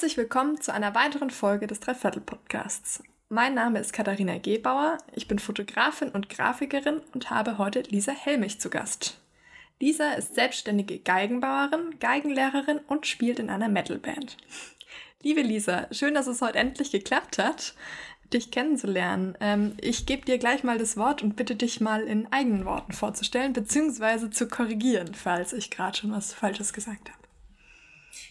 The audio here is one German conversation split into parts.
Herzlich willkommen zu einer weiteren Folge des Dreiviertel Podcasts. Mein Name ist Katharina Gebauer, ich bin Fotografin und Grafikerin und habe heute Lisa Helmich zu Gast. Lisa ist selbstständige Geigenbauerin, Geigenlehrerin und spielt in einer Metalband. Liebe Lisa, schön, dass es heute endlich geklappt hat, dich kennenzulernen. Ähm, ich gebe dir gleich mal das Wort und bitte dich mal in eigenen Worten vorzustellen, beziehungsweise zu korrigieren, falls ich gerade schon was Falsches gesagt habe.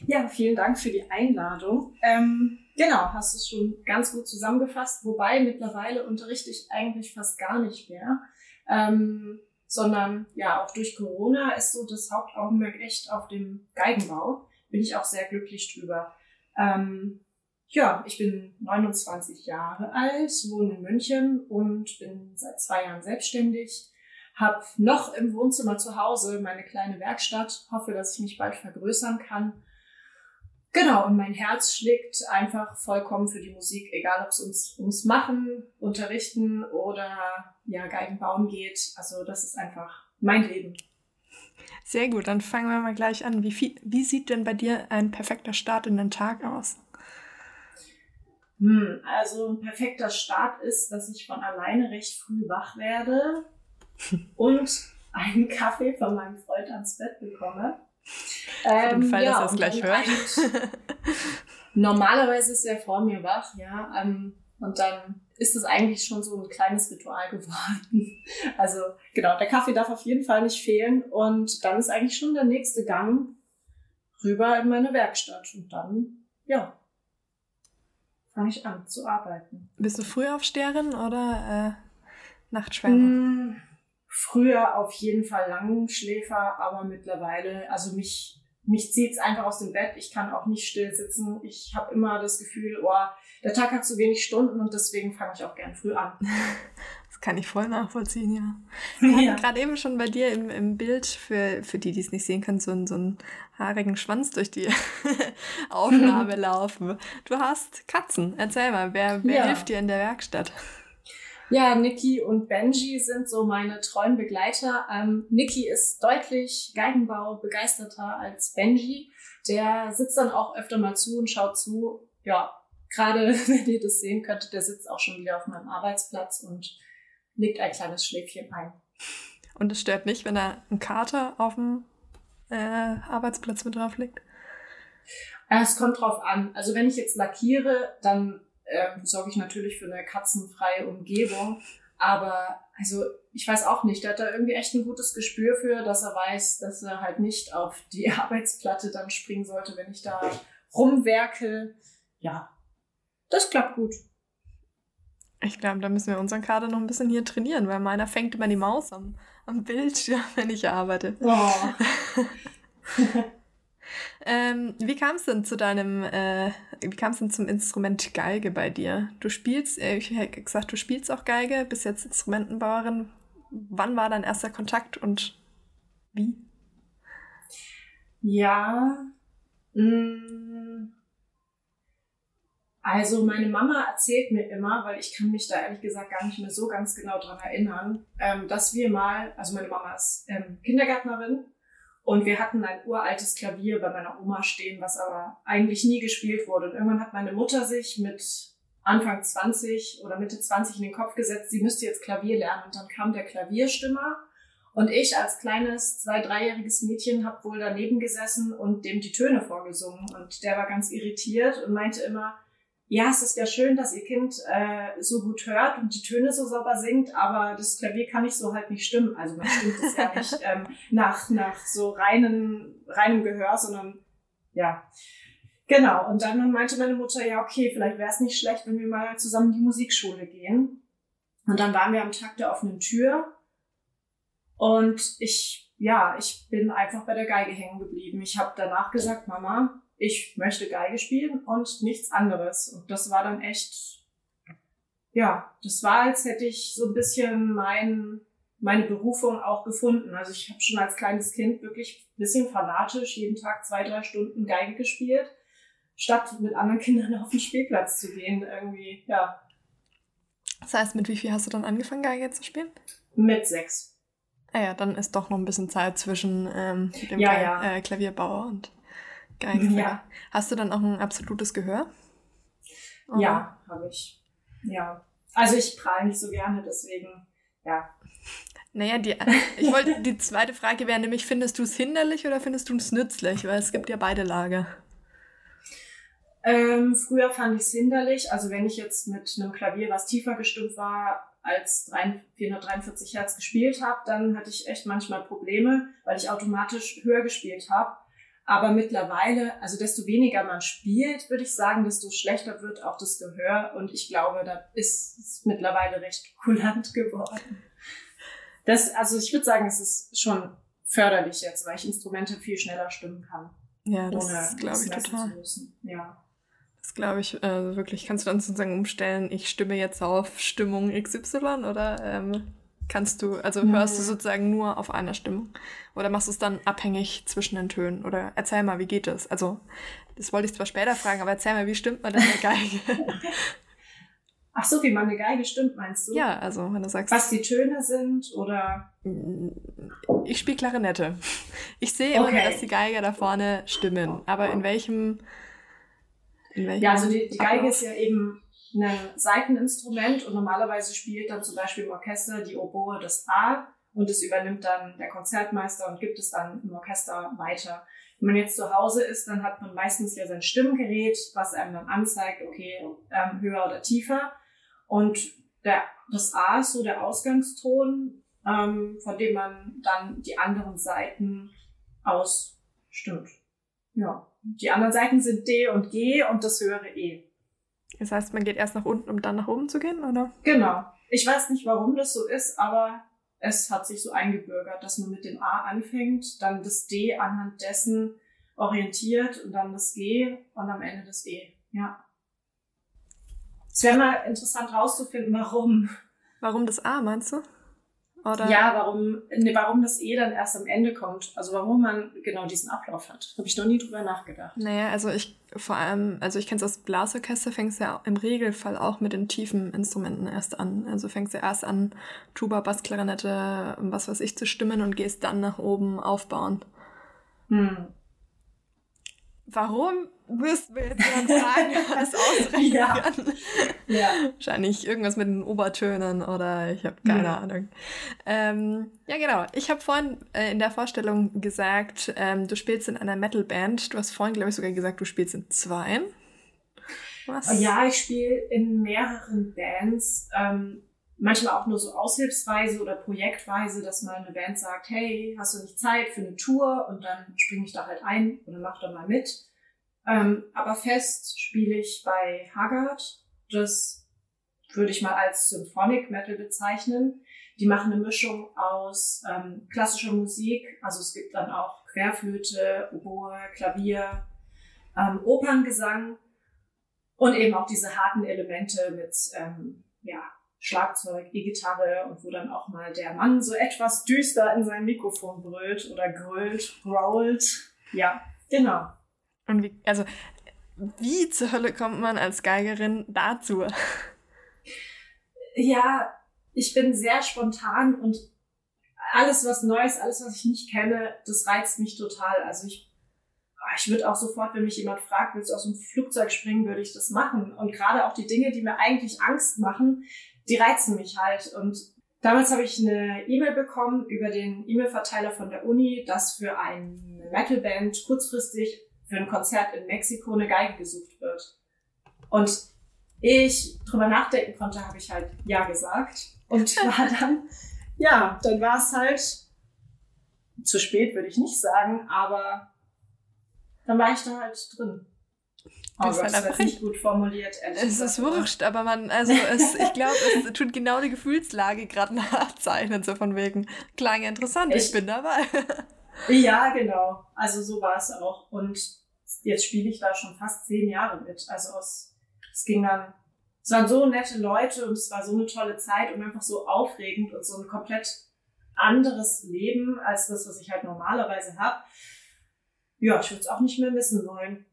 Ja, vielen Dank für die Einladung. Ähm, genau, hast es schon ganz gut zusammengefasst, wobei mittlerweile unterrichte ich eigentlich fast gar nicht mehr. Ähm, sondern ja, auch durch Corona ist so das Hauptaugenmerk echt auf dem Geigenbau. Bin ich auch sehr glücklich drüber. Ähm, ja, ich bin 29 Jahre alt, wohne in München und bin seit zwei Jahren selbstständig. Hab noch im Wohnzimmer zu Hause meine kleine Werkstatt, hoffe, dass ich mich bald vergrößern kann Genau, und mein Herz schlägt einfach vollkommen für die Musik, egal ob es uns ums Machen, Unterrichten oder ja, Geigen bauen geht. Also das ist einfach mein Leben. Sehr gut, dann fangen wir mal gleich an. Wie, viel, wie sieht denn bei dir ein perfekter Start in den Tag aus? Hm, also ein perfekter Start ist, dass ich von alleine recht früh wach werde und einen Kaffee von meinem Freund ans Bett bekomme. Für den Fall, ähm, ja, dass er es gleich hört. normalerweise ist er vor mir wach, ja. Ähm, und dann ist es eigentlich schon so ein kleines Ritual geworden. Also genau, der Kaffee darf auf jeden Fall nicht fehlen. Und dann ist eigentlich schon der nächste Gang rüber in meine Werkstatt. Und dann, ja, fange ich an zu arbeiten. Bist du Frühaufsteherin oder äh, Nachtschwärmer? Mm, früher auf jeden Fall Langschläfer, aber mittlerweile, also mich, mich zieht's einfach aus dem Bett. Ich kann auch nicht still sitzen. Ich habe immer das Gefühl, oh, der Tag hat zu wenig Stunden und deswegen fange ich auch gern früh an. Das kann ich voll nachvollziehen, ja. Wir ja. hatten gerade eben schon bei dir im, im Bild, für, für die, die es nicht sehen können, so, einen, so einen haarigen Schwanz durch die Aufnahme laufen. Du hast Katzen. Erzähl mal, wer, wer ja. hilft dir in der Werkstatt? Ja, Niki und Benji sind so meine treuen Begleiter. Ähm, Niki ist deutlich Geigenbau begeisterter als Benji. Der sitzt dann auch öfter mal zu und schaut zu. Ja, gerade wenn ihr das sehen könntet, der sitzt auch schon wieder auf meinem Arbeitsplatz und legt ein kleines Schläfchen ein. Und es stört nicht, wenn da ein Kater auf dem äh, Arbeitsplatz mit drauf liegt? Es kommt drauf an. Also wenn ich jetzt lackiere, dann äh, sorge ich natürlich für eine katzenfreie Umgebung. Aber also ich weiß auch nicht, der hat da irgendwie echt ein gutes Gespür für, dass er weiß, dass er halt nicht auf die Arbeitsplatte dann springen sollte, wenn ich da rumwerke. Ja, das klappt gut. Ich glaube, da müssen wir unseren Kader noch ein bisschen hier trainieren, weil meiner fängt immer die Maus am, am Bildschirm, wenn ich arbeite. Oh. Ähm, wie kam es denn zu deinem, äh, wie kam es denn zum Instrument Geige bei dir? Du spielst, äh, ich hätte gesagt, du spielst auch Geige, bist jetzt Instrumentenbauerin. Wann war dein erster Kontakt und wie? Ja, mh, mm, also meine Mama erzählt mir immer, weil ich kann mich da ehrlich gesagt gar nicht mehr so ganz genau dran erinnern, ähm, dass wir mal, also meine Mama ist ähm, Kindergärtnerin und wir hatten ein uraltes Klavier bei meiner Oma stehen, was aber eigentlich nie gespielt wurde. Und irgendwann hat meine Mutter sich mit Anfang 20 oder Mitte 20 in den Kopf gesetzt, sie müsste jetzt Klavier lernen. Und dann kam der Klavierstimmer. Und ich als kleines, zwei-, dreijähriges Mädchen habe wohl daneben gesessen und dem die Töne vorgesungen. Und der war ganz irritiert und meinte immer, ja, es ist ja schön, dass ihr Kind äh, so gut hört und die Töne so sauber singt, aber das Klavier kann ich so halt nicht stimmen. Also man stimmt es ja nicht ähm, nach, nach so reinen, reinem Gehör, sondern ja. Genau, und dann meinte meine Mutter, ja, okay, vielleicht wäre es nicht schlecht, wenn wir mal zusammen in die Musikschule gehen. Und dann waren wir am Tag der offenen Tür und ich, ja, ich bin einfach bei der Geige hängen geblieben. Ich habe danach gesagt, Mama, ich möchte Geige spielen und nichts anderes. Und das war dann echt, ja, das war, als hätte ich so ein bisschen mein, meine Berufung auch gefunden. Also ich habe schon als kleines Kind wirklich ein bisschen fanatisch jeden Tag zwei, drei Stunden Geige gespielt, statt mit anderen Kindern auf den Spielplatz zu gehen. Irgendwie, ja. Das heißt, mit wie viel hast du dann angefangen, Geige zu spielen? Mit sechs. Ah ja, dann ist doch noch ein bisschen Zeit zwischen ähm, dem ja, ja. Äh, Klavierbauer und Geigenfinger. Ja. Hast du dann auch ein absolutes Gehör? Oder? Ja, habe ich. Ja. Also ich prahle nicht so gerne, deswegen, ja. Naja, die, ich wollte, die zweite Frage wäre nämlich, findest du es hinderlich oder findest du es nützlich? Weil es gibt ja beide Lager. Ähm, früher fand ich es hinderlich. Also wenn ich jetzt mit einem Klavier, was tiefer gestimmt war, als 443 Hertz gespielt habe, dann hatte ich echt manchmal Probleme, weil ich automatisch höher gespielt habe. Aber mittlerweile, also desto weniger man spielt, würde ich sagen, desto schlechter wird auch das Gehör. Und ich glaube, da ist es mittlerweile recht kulant geworden. Das, also ich würde sagen, es ist schon förderlich jetzt, weil ich Instrumente viel schneller stimmen kann. Ja, das glaube ich total. Ja. Das glaube ich äh, wirklich. Kannst du dann sozusagen umstellen, ich stimme jetzt auf Stimmung XY oder ähm, kannst du, also hörst du sozusagen nur auf einer Stimmung? Oder machst du es dann abhängig zwischen den Tönen? Oder erzähl mal, wie geht das? Also, das wollte ich zwar später fragen, aber erzähl mal, wie stimmt man denn eine Geige? Ach so, wie man eine Geige stimmt, meinst du? Ja, also wenn du sagst. Was die Töne sind oder. Ich spiele Klarinette. Ich sehe immer, okay. dass die Geiger da vorne stimmen. Aber in welchem ja, also die, die Geige ist ja eben ein Seiteninstrument und normalerweise spielt dann zum Beispiel im Orchester die Oboe das A und das übernimmt dann der Konzertmeister und gibt es dann im Orchester weiter. Wenn man jetzt zu Hause ist, dann hat man meistens ja sein Stimmgerät, was einem dann anzeigt, okay, ähm, höher oder tiefer. Und der, das A ist so der Ausgangston, ähm, von dem man dann die anderen Seiten ausstimmt. Ja. Die anderen Seiten sind D und G und das höhere E. Das heißt, man geht erst nach unten, um dann nach oben zu gehen, oder? Genau. Ich weiß nicht, warum das so ist, aber es hat sich so eingebürgert, dass man mit dem A anfängt, dann das D anhand dessen orientiert und dann das G und am Ende das E. Ja. Es wäre mal interessant rauszufinden, warum. Warum das A, meinst du? Oder? Ja, warum, ne, warum das eh dann erst am Ende kommt. Also warum man genau diesen Ablauf hat. Habe ich noch nie drüber nachgedacht. Naja, also ich vor allem, also ich kenne es aus Blasorchester, fängst ja im Regelfall auch mit den tiefen Instrumenten erst an. Also fängst ja erst an, Tuba, Bass, Klarinette, was weiß ich, zu stimmen und gehst dann nach oben aufbauen. Hm. Warum müssten wir jetzt jemand fragen, das ausrechnen ja. ja. Wahrscheinlich irgendwas mit den Obertönen oder ich habe keine ja. Ahnung. Ähm, ja, genau. Ich habe vorhin äh, in der Vorstellung gesagt, ähm, du spielst in einer Metalband. Du hast vorhin, glaube ich, sogar gesagt, du spielst in zwei. Was? Ja, ich spiele in mehreren Bands. Ähm, manchmal auch nur so aushilfsweise oder projektweise, dass mal eine Band sagt, hey, hast du nicht Zeit für eine Tour? Und dann springe ich da halt ein oder mach da mal mit. Ähm, aber fest spiele ich bei Haggard. Das würde ich mal als Symphonic Metal bezeichnen. Die machen eine Mischung aus ähm, klassischer Musik, also es gibt dann auch Querflöte, Oboe, Klavier, ähm, Operngesang und eben auch diese harten Elemente mit ähm, ja, Schlagzeug, E-Gitarre und wo dann auch mal der Mann so etwas düster in sein Mikrofon brüllt oder grölt, growlt. Ja, genau. Und wie, also, wie zur Hölle kommt man als Geigerin dazu? Ja, ich bin sehr spontan und alles, was Neues, alles, was ich nicht kenne, das reizt mich total. Also ich, ich würde auch sofort, wenn mich jemand fragt, willst du aus dem Flugzeug springen, würde ich das machen. Und gerade auch die Dinge, die mir eigentlich Angst machen, die reizen mich halt. Und damals habe ich eine E-Mail bekommen über den E-Mail-Verteiler von der Uni, dass für eine Metalband kurzfristig für ein Konzert in Mexiko eine Geige gesucht wird. Und ich drüber nachdenken konnte, habe ich halt ja gesagt. Und war dann, ja, dann war es halt zu spät, würde ich nicht sagen, aber dann war ich da halt drin. Oh Gott, halt das ist nicht gut formuliert. Es ist wurscht, aber man, also es, ich glaube, es tut genau die Gefühlslage gerade nachzeichnen, so von wegen, klang interessant, ich, ich bin dabei. Ja, genau. Also so war es auch. Und jetzt spiele ich da schon fast zehn Jahre mit. Also aus, es ging dann, es waren so nette Leute und es war so eine tolle Zeit und einfach so aufregend und so ein komplett anderes Leben als das, was ich halt normalerweise habe. Ja, ich würde es auch nicht mehr missen wollen.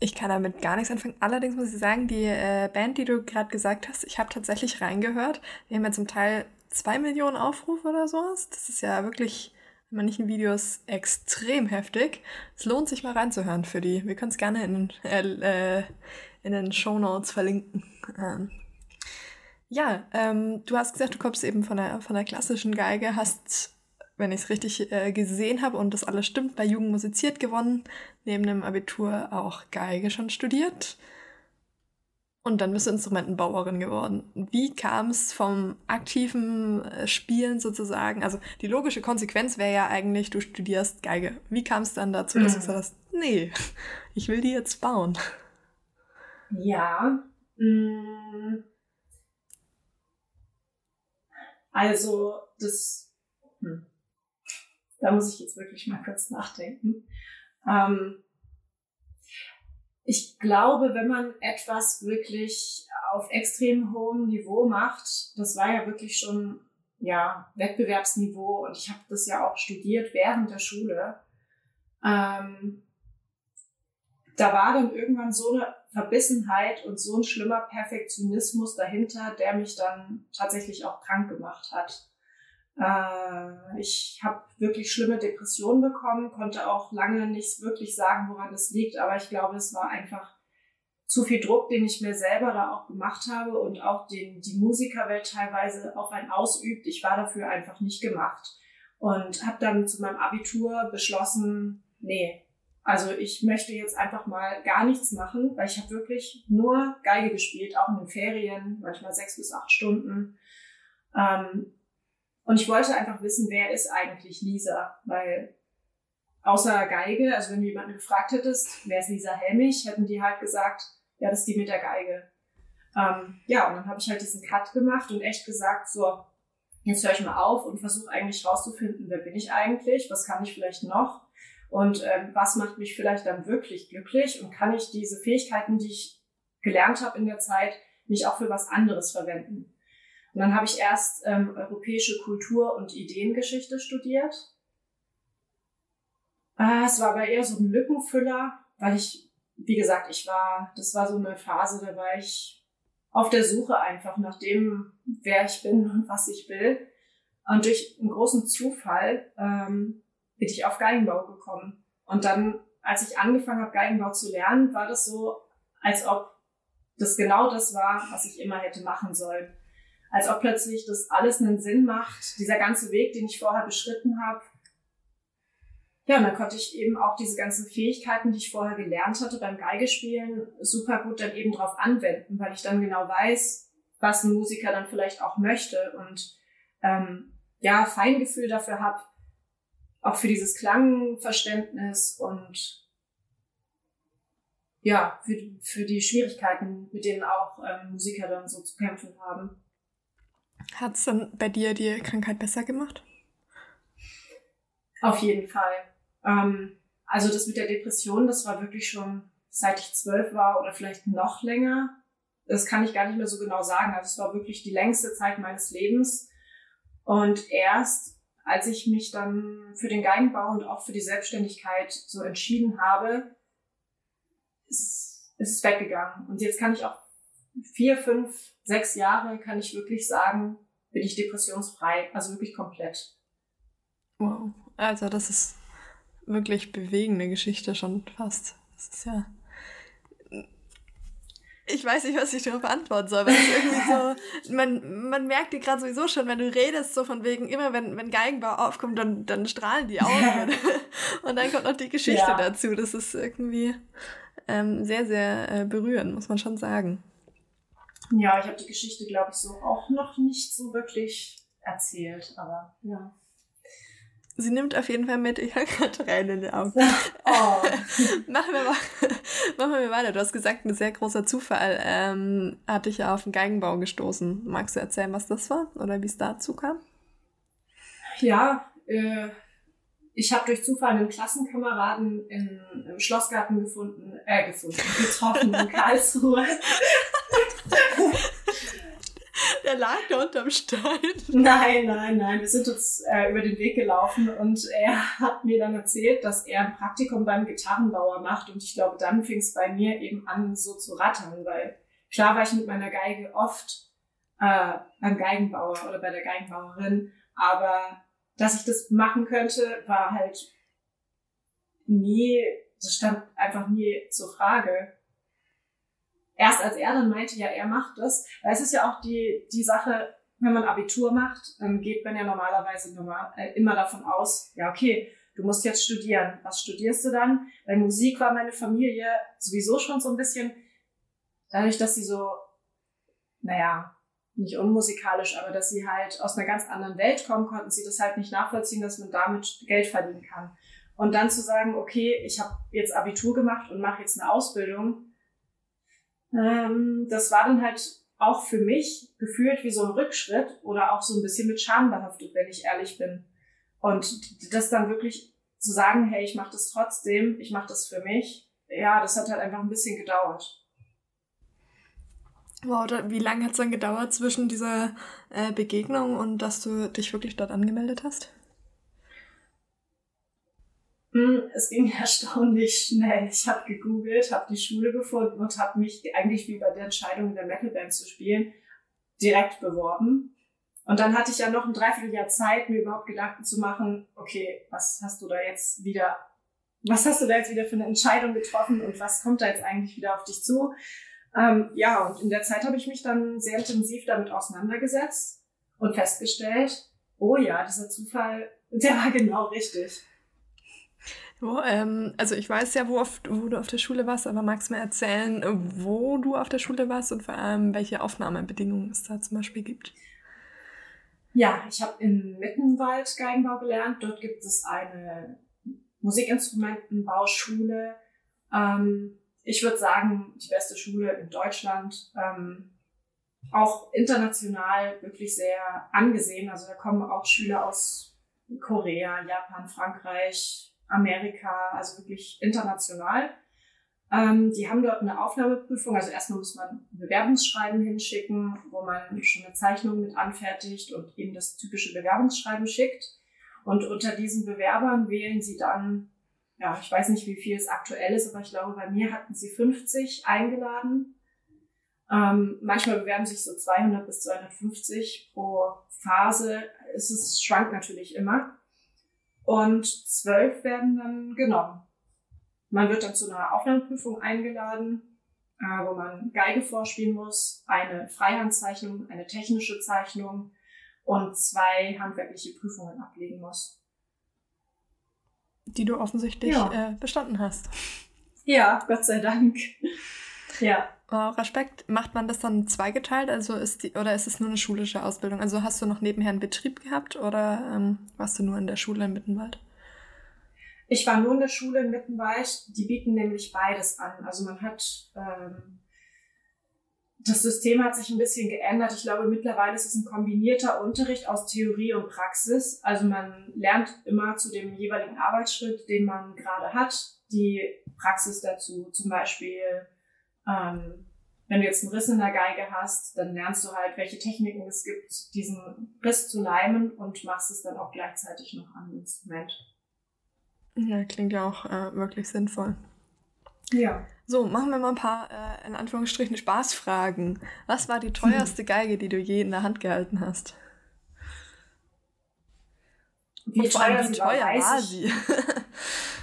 Ich kann damit gar nichts anfangen. Allerdings muss ich sagen, die äh, Band, die du gerade gesagt hast, ich habe tatsächlich reingehört. Wir haben ja zum Teil zwei Millionen Aufrufe oder sowas. Das ist ja wirklich in manchen Videos extrem heftig. Es lohnt sich mal reinzuhören für die. Wir können es gerne in, äh, in den Show Notes verlinken. Ähm, ja, ähm, du hast gesagt, du kommst eben von der, von der klassischen Geige, hast, wenn ich es richtig äh, gesehen habe und das alles stimmt, bei Jugend musiziert gewonnen, neben dem Abitur auch Geige schon studiert. Und dann bist du Instrumentenbauerin geworden. Wie kam es vom aktiven äh, Spielen sozusagen? Also die logische Konsequenz wäre ja eigentlich, du studierst Geige. Wie kam es dann dazu, dass du mhm. gesagt hast, nee, ich will die jetzt bauen? Ja. Mm. Also das, hm. da muss ich jetzt wirklich mal kurz nachdenken. Ähm, ich glaube, wenn man etwas wirklich auf extrem hohem Niveau macht, das war ja wirklich schon ja Wettbewerbsniveau und ich habe das ja auch studiert während der Schule. Ähm, da war dann irgendwann so eine Verbissenheit und so ein schlimmer Perfektionismus dahinter, der mich dann tatsächlich auch krank gemacht hat. Äh, ich habe wirklich schlimme Depressionen bekommen, konnte auch lange nicht wirklich sagen, woran es liegt, aber ich glaube, es war einfach zu viel Druck, den ich mir selber da auch gemacht habe und auch den die Musikerwelt teilweise auf einen ausübt. Ich war dafür einfach nicht gemacht und habe dann zu meinem Abitur beschlossen, nee, also ich möchte jetzt einfach mal gar nichts machen, weil ich habe wirklich nur Geige gespielt, auch in den Ferien, manchmal sechs bis acht Stunden. Ähm, und ich wollte einfach wissen, wer ist eigentlich Lisa? Weil außer Geige, also wenn du jemanden gefragt hättest, wer ist Lisa Helmich, hätten die halt gesagt, ja, das ist die mit der Geige. Ähm, ja, und dann habe ich halt diesen Cut gemacht und echt gesagt, so, jetzt höre ich mal auf und versuche eigentlich rauszufinden, wer bin ich eigentlich, was kann ich vielleicht noch und ähm, was macht mich vielleicht dann wirklich glücklich und kann ich diese Fähigkeiten, die ich gelernt habe in der Zeit, nicht auch für was anderes verwenden. Und dann habe ich erst ähm, europäische Kultur und Ideengeschichte studiert. Äh, es war aber eher so ein Lückenfüller, weil ich, wie gesagt, ich war, das war so eine Phase, da war ich auf der Suche einfach nach dem, wer ich bin und was ich will. Und durch einen großen Zufall ähm, bin ich auf Geigenbau gekommen. Und dann, als ich angefangen habe, Geigenbau zu lernen, war das so, als ob das genau das war, was ich immer hätte machen sollen als ob plötzlich das alles einen Sinn macht, dieser ganze Weg, den ich vorher beschritten habe. Ja, und dann konnte ich eben auch diese ganzen Fähigkeiten, die ich vorher gelernt hatte beim Geigespielen, super gut dann eben drauf anwenden, weil ich dann genau weiß, was ein Musiker dann vielleicht auch möchte und ähm, ja, Feingefühl dafür habe, auch für dieses Klangverständnis und ja, für, für die Schwierigkeiten, mit denen auch ähm, Musiker dann so zu kämpfen haben. Hat es dann bei dir die Krankheit besser gemacht? Auf jeden Fall. Ähm, also das mit der Depression, das war wirklich schon seit ich zwölf war oder vielleicht noch länger. Das kann ich gar nicht mehr so genau sagen. Also es war wirklich die längste Zeit meines Lebens. Und erst als ich mich dann für den Geigenbau und auch für die Selbstständigkeit so entschieden habe, ist, ist es weggegangen. Und jetzt kann ich auch vier, fünf, sechs Jahre kann ich wirklich sagen, bin ich depressionsfrei, also wirklich komplett. Wow, also das ist wirklich bewegende Geschichte schon fast. Das ist ja. Ich weiß nicht, was ich darauf antworten soll, weil es irgendwie so, man, man merkt dir gerade sowieso schon, wenn du redest, so von wegen, immer wenn, wenn Geigenbau aufkommt, dann, dann strahlen die Augen. Und dann kommt noch die Geschichte ja. dazu. Das ist irgendwie ähm, sehr, sehr äh, berührend, muss man schon sagen. Ja, ich habe die Geschichte, glaube ich, so auch noch nicht so wirklich erzählt, aber ja. Sie nimmt auf jeden Fall mit. Ich habe gerade Tränen in den Augen. Oh. machen, wir mal, machen wir weiter. Du hast gesagt, ein sehr großer Zufall ähm, hat dich ja auf den Geigenbau gestoßen. Magst du erzählen, was das war oder wie es dazu kam? Ja, äh, ich habe durch Zufall einen Klassenkameraden in, im Schlossgarten gefunden, äh, gefunden, getroffen in Karlsruhe. Der lag da unterm Stein. Nein, nein, nein. Wir sind uns äh, über den Weg gelaufen und er hat mir dann erzählt, dass er ein Praktikum beim Gitarrenbauer macht und ich glaube, dann fing es bei mir eben an, so zu rattern, weil klar war ich mit meiner Geige oft äh, beim Geigenbauer oder bei der Geigenbauerin, aber dass ich das machen könnte, war halt nie, das stand einfach nie zur Frage. Erst als er dann meinte, ja, er macht das, weil es ist ja auch die, die Sache, wenn man Abitur macht, dann geht man ja normalerweise normal, äh, immer davon aus, ja, okay, du musst jetzt studieren. Was studierst du dann? Weil Musik war meine Familie sowieso schon so ein bisschen, dadurch, dass sie so, naja, nicht unmusikalisch, aber dass sie halt aus einer ganz anderen Welt kommen, konnten sie das halt nicht nachvollziehen, dass man damit Geld verdienen kann. Und dann zu sagen, okay, ich habe jetzt Abitur gemacht und mache jetzt eine Ausbildung, ähm, das war dann halt auch für mich gefühlt wie so ein Rückschritt oder auch so ein bisschen mit Scham behaftet, wenn ich ehrlich bin. Und das dann wirklich zu sagen, hey, ich mache das trotzdem, ich mache das für mich, ja, das hat halt einfach ein bisschen gedauert. Wow, wie lange hat es dann gedauert zwischen dieser äh, Begegnung und dass du dich wirklich dort angemeldet hast? Hm, es ging erstaunlich schnell. Ich habe gegoogelt, habe die Schule gefunden und habe mich eigentlich wie bei der Entscheidung in der Metalband zu spielen direkt beworben. Und dann hatte ich ja noch ein Dreivierteljahr Zeit, mir überhaupt Gedanken zu machen, okay, was hast du da jetzt wieder, was hast du da jetzt wieder für eine Entscheidung getroffen und was kommt da jetzt eigentlich wieder auf dich zu? Ähm, ja, und in der Zeit habe ich mich dann sehr intensiv damit auseinandergesetzt und festgestellt, oh ja, dieser Zufall, der war genau richtig. Wo, ähm, also ich weiß ja, wo, auf, wo du auf der Schule warst, aber magst du mir erzählen, wo du auf der Schule warst und vor allem welche Aufnahmebedingungen es da zum Beispiel gibt? Ja, ich habe in Mittenwald Geigenbau gelernt. Dort gibt es eine Musikinstrumentenbauschule. Ähm, ich würde sagen, die beste Schule in Deutschland. Ähm, auch international wirklich sehr angesehen. Also da kommen auch Schüler aus Korea, Japan, Frankreich, Amerika, also wirklich international. Ähm, die haben dort eine Aufnahmeprüfung. Also erstmal muss man ein Bewerbungsschreiben hinschicken, wo man schon eine Zeichnung mit anfertigt und eben das typische Bewerbungsschreiben schickt. Und unter diesen Bewerbern wählen sie dann, ja, ich weiß nicht, wie viel es aktuell ist, aber ich glaube, bei mir hatten sie 50 eingeladen. Ähm, manchmal bewerben sich so 200 bis 250 pro Phase. Es ist, schwankt natürlich immer. Und zwölf werden dann genommen. Man wird dann zu einer Aufnahmeprüfung eingeladen, äh, wo man Geige vorspielen muss, eine Freihandzeichnung, eine technische Zeichnung und zwei handwerkliche Prüfungen ablegen muss. Die du offensichtlich ja. äh, bestanden hast. Ja, Gott sei Dank. ja. Respekt. Macht man das dann zweigeteilt? Also ist die, oder ist es nur eine schulische Ausbildung? Also hast du noch nebenher einen Betrieb gehabt oder ähm, warst du nur in der Schule in Mittenwald? Ich war nur in der Schule in Mittenwald. Die bieten nämlich beides an. Also man hat, ähm, das System hat sich ein bisschen geändert. Ich glaube, mittlerweile ist es ein kombinierter Unterricht aus Theorie und Praxis. Also man lernt immer zu dem jeweiligen Arbeitsschritt, den man gerade hat, die Praxis dazu. Zum Beispiel, ähm, wenn du jetzt einen Riss in der Geige hast, dann lernst du halt, welche Techniken es gibt, diesen Riss zu leimen und machst es dann auch gleichzeitig noch am Instrument. Ja, klingt ja auch äh, wirklich sinnvoll. Ja. So, machen wir mal ein paar, äh, in Anführungsstrichen, Spaßfragen. Was war die teuerste hm. Geige, die du je in der Hand gehalten hast? Wie teuer, wie teuer war, war sie?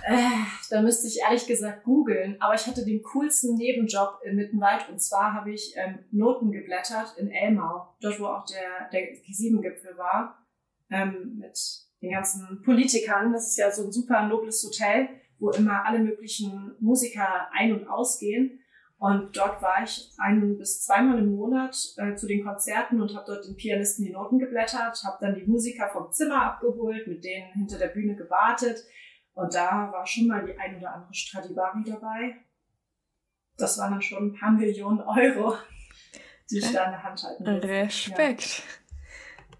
äh, da müsste ich ehrlich gesagt googeln. Aber ich hatte den coolsten Nebenjob in Mittenwald. Und zwar habe ich ähm, Noten geblättert in Elmau. Dort, wo auch der, der G7-Gipfel war. Ähm, mit den ganzen Politikern. Das ist ja so ein super nobles Hotel, wo immer alle möglichen Musiker ein- und ausgehen. Und dort war ich ein bis zweimal im Monat äh, zu den Konzerten und habe dort den Pianisten die Noten geblättert, habe dann die Musiker vom Zimmer abgeholt, mit denen hinter der Bühne gewartet. Und da war schon mal die ein oder andere Stradivari dabei. Das waren dann schon ein paar Millionen Euro, die ich da in der Hand halten musste. Respekt.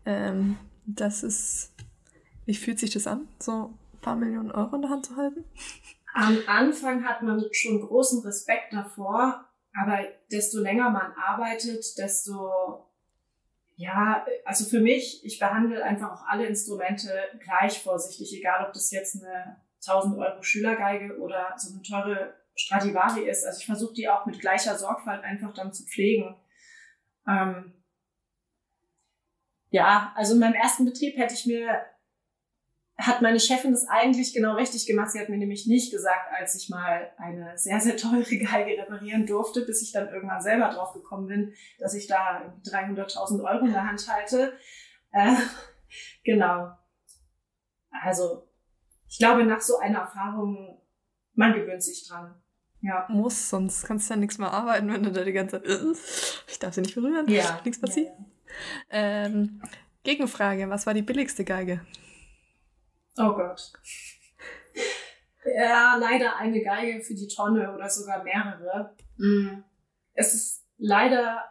Ja. Ähm, das ist wie fühlt sich das an, so paar Millionen Euro in der Hand zu halten? Am Anfang hat man schon großen Respekt davor, aber desto länger man arbeitet, desto, ja, also für mich, ich behandle einfach auch alle Instrumente gleich vorsichtig, egal ob das jetzt eine 1000 Euro Schülergeige oder so eine teure Stradivari ist. Also ich versuche die auch mit gleicher Sorgfalt einfach dann zu pflegen. Ähm, ja, also in meinem ersten Betrieb hätte ich mir hat meine Chefin das eigentlich genau richtig gemacht. Sie hat mir nämlich nicht gesagt, als ich mal eine sehr, sehr teure Geige reparieren durfte, bis ich dann irgendwann selber drauf gekommen bin, dass ich da 300.000 Euro in der Hand halte. Äh, genau. Also, ich glaube, nach so einer Erfahrung, man gewöhnt sich dran. Ja. Muss, sonst kannst du ja nichts mehr arbeiten, wenn du da die ganze Zeit, äh, ich darf sie nicht berühren, ja. nichts passiert. Ja, ja. ähm, Gegenfrage, was war die billigste Geige? Oh Gott. Ja, leider eine Geige für die Tonne oder sogar mehrere. Mhm. Es ist leider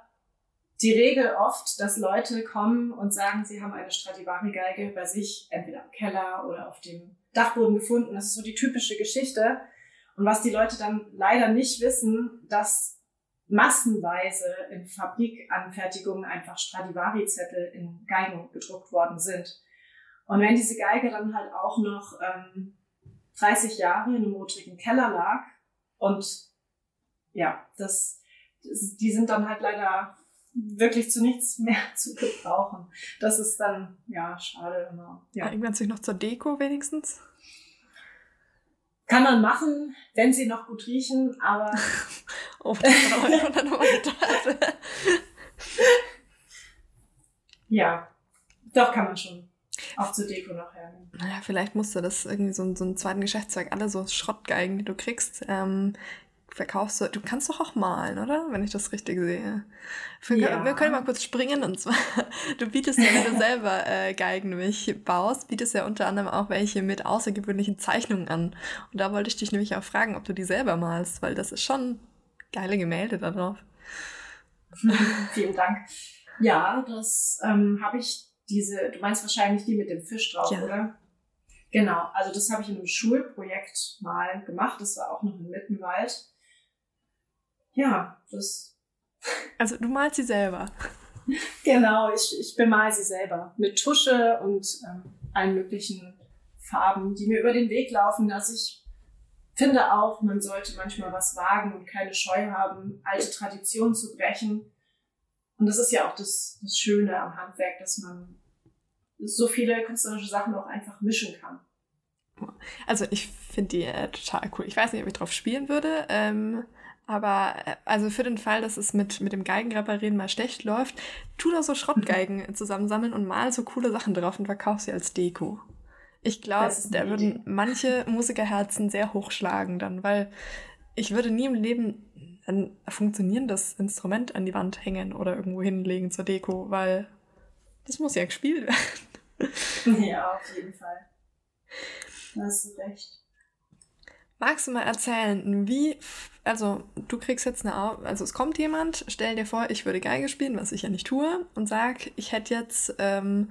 die Regel oft, dass Leute kommen und sagen, sie haben eine Stradivari-Geige bei sich, entweder im Keller oder auf dem Dachboden gefunden. Das ist so die typische Geschichte. Und was die Leute dann leider nicht wissen, dass massenweise in Fabrikanfertigungen einfach Stradivari-Zettel in Geigen gedruckt worden sind. Und wenn diese Geige dann halt auch noch ähm, 30 Jahre in einem modrigen Keller lag und ja, das, das, die sind dann halt leider wirklich zu nichts mehr zu gebrauchen. Das ist dann, ja, schade immer. Ja. Eignet sich noch zur Deko wenigstens? Kann man machen, wenn sie noch gut riechen, aber. oh, ja, doch kann man schon. Auch zur Deko noch hernehmen. Naja, vielleicht musst du das irgendwie so, so einen zweiten Geschäftszweig, alle so Schrottgeigen, die du kriegst, ähm, verkaufst du. Du kannst doch auch malen, oder? Wenn ich das richtig sehe. Wir, ja. wir können mal kurz springen und zwar, du bietest ja, wenn du selber äh, Geigen nämlich baust, bietest ja unter anderem auch welche mit außergewöhnlichen Zeichnungen an. Und da wollte ich dich nämlich auch fragen, ob du die selber malst, weil das ist schon geile Gemälde da drauf. Vielen Dank. Ja, das ähm, habe ich diese, du meinst wahrscheinlich die mit dem Fisch drauf, ja. oder? Genau, also das habe ich in einem Schulprojekt mal gemacht. Das war auch noch im Mittenwald. Ja, das. Also du malst sie selber. genau, ich, ich bemal sie selber. Mit Tusche und ähm, allen möglichen Farben, die mir über den Weg laufen. Dass ich finde auch, man sollte manchmal was wagen und keine Scheu haben, alte Traditionen zu brechen. Und das ist ja auch das, das Schöne am Handwerk, dass man so viele künstlerische Sachen auch einfach mischen kann. Also ich finde die äh, total cool. Ich weiß nicht, ob ich drauf spielen würde, ähm, aber äh, also für den Fall, dass es mit, mit dem Geigenreparieren mal schlecht läuft, tu doch so Schrottgeigen mhm. zusammensammeln und mal so coole Sachen drauf und verkauf sie als Deko. Ich glaube, da würden manche Musikerherzen sehr hochschlagen dann, weil ich würde nie im Leben ein funktionierendes Instrument an die Wand hängen oder irgendwo hinlegen zur Deko, weil das muss ja gespielt werden. Ja, auf jeden Fall. Da hast du recht. Magst du mal erzählen, wie, also du kriegst jetzt eine, also es kommt jemand, stell dir vor, ich würde Geige spielen, was ich ja nicht tue, und sag, ich hätte jetzt ähm,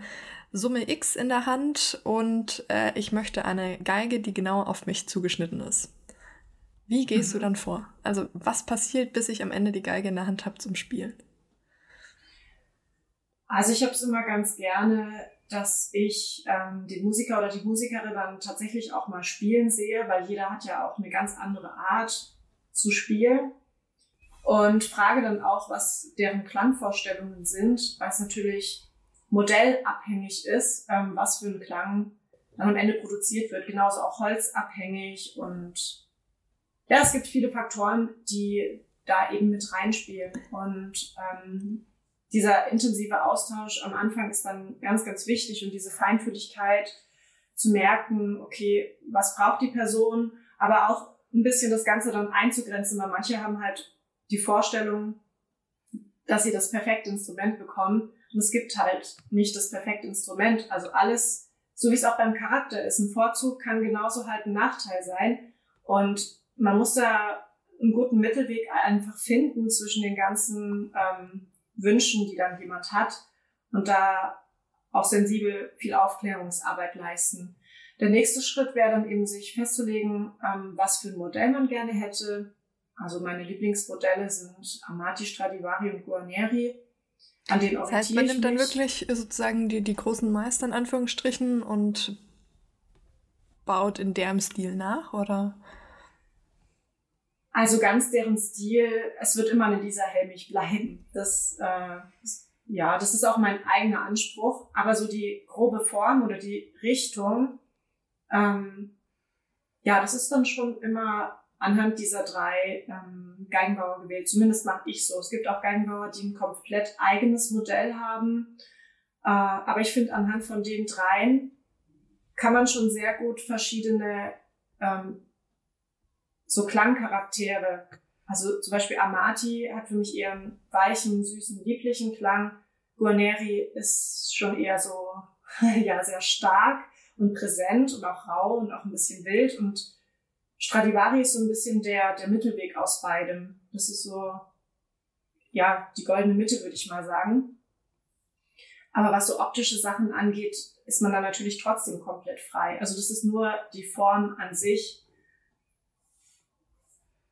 Summe X in der Hand und äh, ich möchte eine Geige, die genau auf mich zugeschnitten ist. Wie gehst mhm. du dann vor? Also was passiert, bis ich am Ende die Geige in der Hand habe zum Spielen? Also ich habe es immer ganz gerne dass ich ähm, den Musiker oder die Musikerin dann tatsächlich auch mal spielen sehe, weil jeder hat ja auch eine ganz andere Art zu spielen. Und frage dann auch, was deren Klangvorstellungen sind, weil es natürlich modellabhängig ist, ähm, was für ein Klang dann am Ende produziert wird. Genauso auch holzabhängig und ja, es gibt viele Faktoren, die da eben mit reinspielen. Und ähm, dieser intensive Austausch am Anfang ist dann ganz, ganz wichtig und diese Feinfühligkeit zu merken, okay, was braucht die Person, aber auch ein bisschen das Ganze dann einzugrenzen, weil manche haben halt die Vorstellung, dass sie das perfekte Instrument bekommen. Und es gibt halt nicht das perfekte Instrument. Also alles, so wie es auch beim Charakter ist, ein Vorzug kann genauso halt ein Nachteil sein. Und man muss da einen guten Mittelweg einfach finden zwischen den ganzen ähm, Wünschen, die dann jemand hat und da auch sensibel viel Aufklärungsarbeit leisten. Der nächste Schritt wäre dann eben, sich festzulegen, ähm, was für ein Modell man gerne hätte. Also meine Lieblingsmodelle sind Amati, Stradivari und Guarneri. An den das heißt, man nimmt dann wirklich sozusagen die, die großen Meister in Anführungsstrichen und baut in deren Stil nach, oder? Also ganz deren Stil, es wird immer eine Lisa Helmich bleiben. Das, äh, ja, das ist auch mein eigener Anspruch. Aber so die grobe Form oder die Richtung, Ähm, ja, das ist dann schon immer anhand dieser drei ähm, Geigenbauer gewählt. Zumindest mache ich so. Es gibt auch Geigenbauer, die ein komplett eigenes Modell haben. Äh, aber ich finde, anhand von den dreien kann man schon sehr gut verschiedene ähm, so Klangcharaktere. Also zum Beispiel Amati hat für mich eher einen weichen, süßen, lieblichen Klang. Guarneri ist schon eher so, ja, sehr stark und präsent und auch rau und auch ein bisschen wild. Und Stradivari ist so ein bisschen der, der Mittelweg aus beidem. Das ist so, ja, die goldene Mitte, würde ich mal sagen. Aber was so optische Sachen angeht, ist man dann natürlich trotzdem komplett frei. Also das ist nur die Form an sich.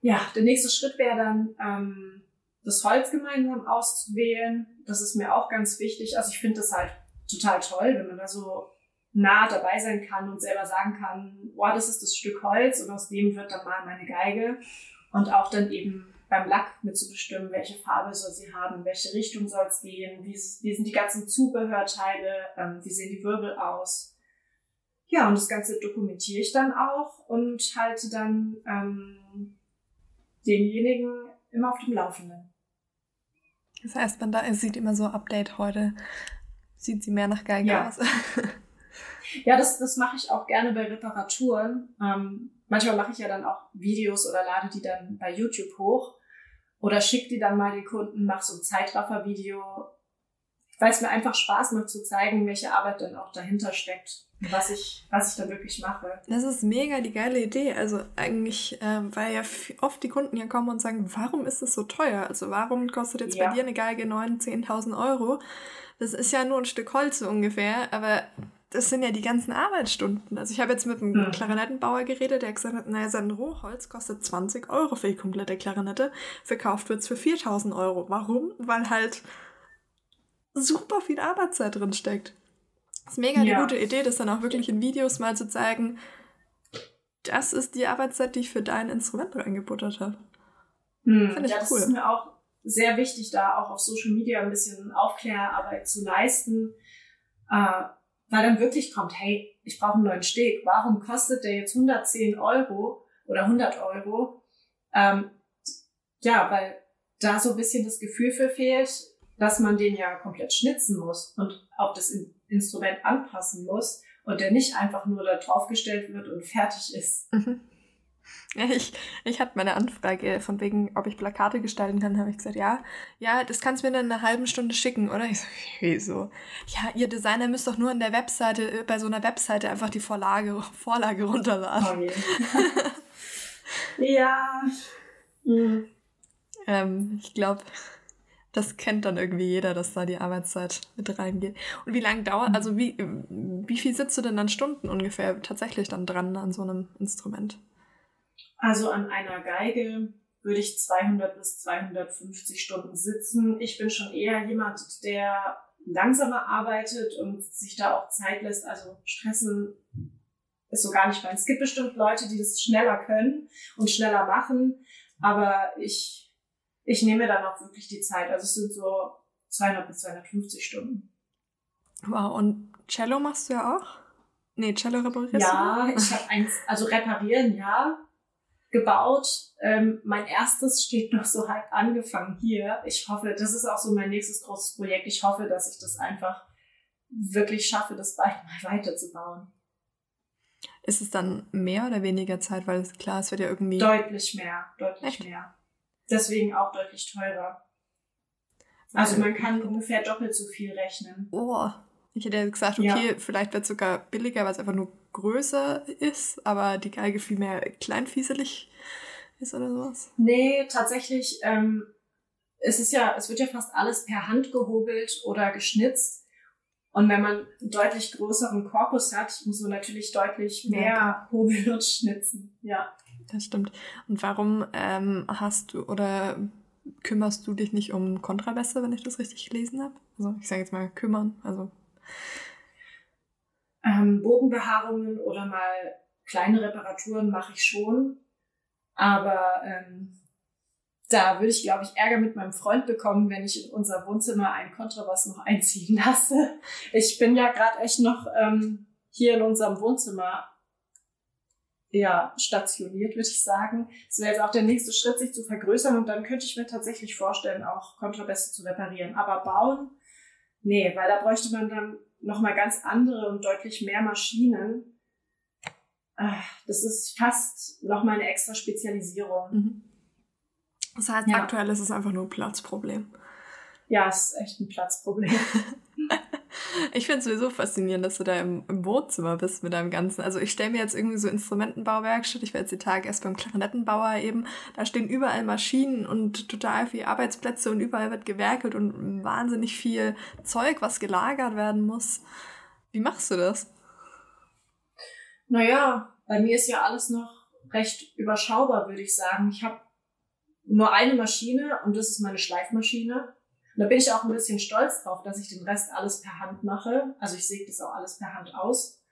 Ja, der nächste Schritt wäre dann, ähm, das Holz gemeinsam auszuwählen. Das ist mir auch ganz wichtig. Also ich finde das halt total toll, wenn man da so nah dabei sein kann und selber sagen kann, boah, das ist das Stück Holz und aus dem wird dann mal meine Geige. Und auch dann eben beim Lack mitzubestimmen, welche Farbe soll sie haben, welche Richtung soll es gehen, wie, wie, sind die ganzen Zubehörteile, ähm, wie sehen die Wirbel aus. Ja, und das Ganze dokumentiere ich dann auch und halte dann ähm, denjenigen immer auf dem Laufenden. Das heißt, man da sieht immer so Update heute. Sieht sie mehr nach Geige ja. aus. ja, das, das mache ich auch gerne bei Reparaturen. Ähm, manchmal mache ich ja dann auch Videos oder lade die dann bei YouTube hoch. Oder schick die dann mal den Kunden, mach so ein Zeitraffer-Video, weil es mir einfach Spaß macht zu zeigen, welche Arbeit dann auch dahinter steckt was ich, was ich da wirklich mache. Das ist mega die geile Idee. Also eigentlich, ähm, weil ja oft die Kunden ja kommen und sagen, warum ist es so teuer? Also warum kostet jetzt ja. bei dir eine Geige 9.000, 10.000 Euro? Das ist ja nur ein Stück Holz so ungefähr, aber das sind ja die ganzen Arbeitsstunden. Also ich habe jetzt mit einem hm. Klarinettenbauer geredet, der gesagt hat, naja, sein Rohholz kostet 20 Euro für die komplette Klarinette. Verkauft wird es für 4000 Euro. Warum? Weil halt super viel Arbeitszeit drin steckt. Das ist mega ja. eine gute Idee, das dann auch wirklich in Videos mal zu zeigen. Das ist die Arbeitszeit, die ich für dein Instrument reingebuttert habe. Hm. Finde ich ja, cool. Das ist mir auch sehr wichtig, da auch auf Social Media ein bisschen Aufklärarbeit zu leisten. Äh, weil dann wirklich kommt, hey, ich brauche einen neuen Steg. Warum kostet der jetzt 110 Euro oder 100 Euro? Ähm, ja, weil da so ein bisschen das Gefühl für fehlt, dass man den ja komplett schnitzen muss und auf das Instrument anpassen muss und der nicht einfach nur da draufgestellt wird und fertig ist. Mhm. Ja, ich, ich hatte meine Anfrage von wegen, ob ich Plakate gestalten kann, habe ich gesagt, ja, ja, das kannst du mir dann in einer halben Stunde schicken, oder? Ich so, wieso? Ja, ihr Designer müsst doch nur in der Webseite, äh, bei so einer Webseite einfach die Vorlage, Vorlage runterladen. Oh ja. Mhm. Ähm, ich glaube, das kennt dann irgendwie jeder, dass da die Arbeitszeit mit reingeht. Und wie lange dauert, also wie, wie viel sitzt du denn dann Stunden ungefähr tatsächlich dann dran an so einem Instrument? Also an einer Geige würde ich 200 bis 250 Stunden sitzen. Ich bin schon eher jemand, der langsamer arbeitet und sich da auch Zeit lässt. Also stressen ist so gar nicht mein. Es gibt bestimmt Leute, die das schneller können und schneller machen. Aber ich ich nehme dann auch wirklich die Zeit. Also es sind so 200 bis 250 Stunden. Wow, und Cello machst du ja auch? Nee, Cello reparierst ja, du? Ja, ich habe eins, also reparieren, ja, gebaut. Ähm, mein erstes steht noch so halb angefangen hier. Ich hoffe, das ist auch so mein nächstes großes Projekt. Ich hoffe, dass ich das einfach wirklich schaffe, das bald mal weiterzubauen. Ist es dann mehr oder weniger Zeit? Weil es klar, es wird ja irgendwie. Deutlich mehr, deutlich Echt? mehr deswegen auch deutlich teurer. Also man kann ungefähr doppelt so viel rechnen. Oh, ich hätte gesagt, okay, ja. vielleicht wird es sogar billiger, weil es einfach nur größer ist, aber die Geige viel mehr kleinfieselig ist oder sowas. Nee, tatsächlich, ähm, es ist ja, es wird ja fast alles per Hand gehobelt oder geschnitzt. Und wenn man einen deutlich größeren Korpus hat, muss man natürlich deutlich mehr hobeln und schnitzen. Ja das stimmt. Und warum ähm, hast du oder kümmerst du dich nicht um Kontrabässe, wenn ich das richtig gelesen habe? Also ich sage jetzt mal kümmern, also. Ähm, Bogenbehaarungen oder mal kleine Reparaturen mache ich schon. Aber ähm, da würde ich, glaube ich, Ärger mit meinem Freund bekommen, wenn ich in unser Wohnzimmer einen Kontrabass noch einziehen lasse. Ich bin ja gerade echt noch ähm, hier in unserem Wohnzimmer ja, stationiert, würde ich sagen. Es wäre jetzt auch der nächste Schritt, sich zu vergrößern und dann könnte ich mir tatsächlich vorstellen, auch Kontrabässe zu reparieren. Aber bauen, nee, weil da bräuchte man dann nochmal ganz andere und deutlich mehr Maschinen. Ah, das ist fast nochmal eine extra Spezialisierung. Mhm. Das heißt, ja. aktuell ist es einfach nur ein Platzproblem. Ja, es ist echt ein Platzproblem. Ich finde es sowieso faszinierend, dass du da im, im, Wohnzimmer bist mit deinem Ganzen. Also ich stelle mir jetzt irgendwie so Instrumentenbauwerkstatt, ich war jetzt die Tage erst beim Klarinettenbauer eben, da stehen überall Maschinen und total viele Arbeitsplätze und überall wird gewerkelt und wahnsinnig viel Zeug, was gelagert werden muss. Wie machst du das? Naja, bei mir ist ja alles noch recht überschaubar, würde ich sagen. Ich habe nur eine Maschine und das ist meine Schleifmaschine. Und da bin ich auch ein bisschen stolz drauf, dass ich den Rest alles per Hand mache. Also ich säge das auch alles per Hand aus.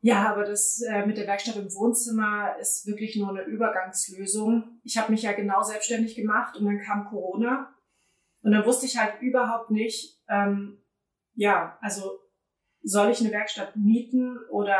Ja, aber das äh, mit der Werkstatt im Wohnzimmer ist wirklich nur eine Übergangslösung. Ich habe mich ja genau selbstständig gemacht und dann kam Corona. Und dann wusste ich halt überhaupt nicht, ähm, ja, also soll ich eine Werkstatt mieten oder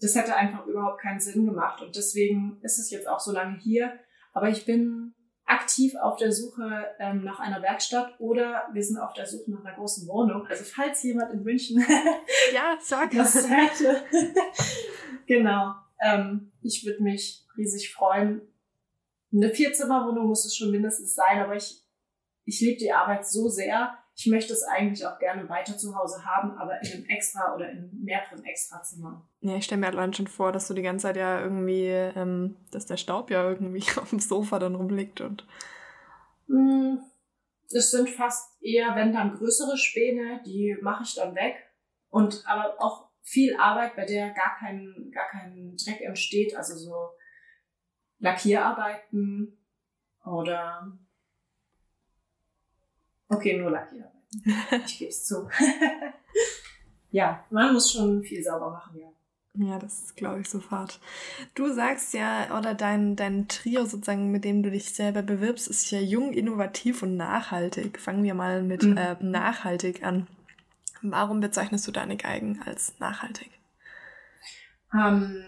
das hätte einfach überhaupt keinen Sinn gemacht. Und deswegen ist es jetzt auch so lange hier. Aber ich bin aktiv auf der Suche ähm, nach einer Werkstatt oder wir sind auf der Suche nach einer großen Wohnung. Also falls jemand in München ja, sag. das hätte. genau. Ähm, ich würde mich riesig freuen. Eine Vierzimmerwohnung muss es schon mindestens sein, aber ich, ich liebe die Arbeit so sehr, ich möchte es eigentlich auch gerne weiter zu Hause haben, aber in einem extra oder in mehreren Extrazimmern. Ja, ich stelle mir allein schon vor, dass du die ganze Zeit ja irgendwie, ähm, dass der Staub ja irgendwie auf dem Sofa dann rumliegt und. Mm, es sind fast eher, wenn dann größere Späne, die mache ich dann weg. Und aber auch viel Arbeit, bei der gar kein, gar kein Dreck entsteht, also so Lackierarbeiten oder Okay, nur Lackierarbeit. Ich gebe es zu. ja, man muss schon viel sauber machen, ja. Ja, das glaube ich sofort. Du sagst ja, oder dein, dein Trio sozusagen, mit dem du dich selber bewirbst, ist ja jung, innovativ und nachhaltig. Fangen wir mal mit mhm. äh, nachhaltig an. Warum bezeichnest du deine Geigen als nachhaltig? Ähm,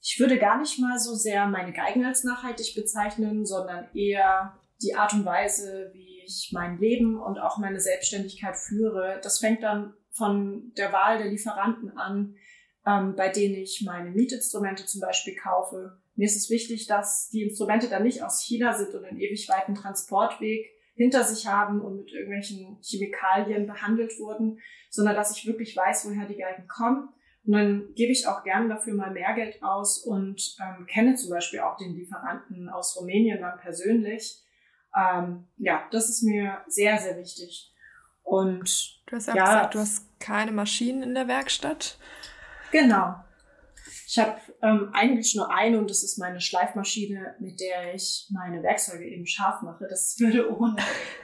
ich würde gar nicht mal so sehr meine Geigen als nachhaltig bezeichnen, sondern eher die Art und Weise, wie ich mein Leben und auch meine Selbstständigkeit führe. Das fängt dann von der Wahl der Lieferanten an, ähm, bei denen ich meine Mietinstrumente zum Beispiel kaufe. Mir ist es wichtig, dass die Instrumente dann nicht aus China sind und einen ewig weiten Transportweg hinter sich haben und mit irgendwelchen Chemikalien behandelt wurden, sondern dass ich wirklich weiß, woher die Geigen kommen. Und dann gebe ich auch gern dafür mal mehr Geld aus und ähm, kenne zum Beispiel auch den Lieferanten aus Rumänien dann persönlich ähm, ja, das ist mir sehr, sehr wichtig. Und du hast ja, ja gesagt, du hast keine Maschinen in der Werkstatt. Genau. Ich habe ähm, eigentlich nur eine und das ist meine Schleifmaschine, mit der ich meine Werkzeuge eben scharf mache. Das würde ohne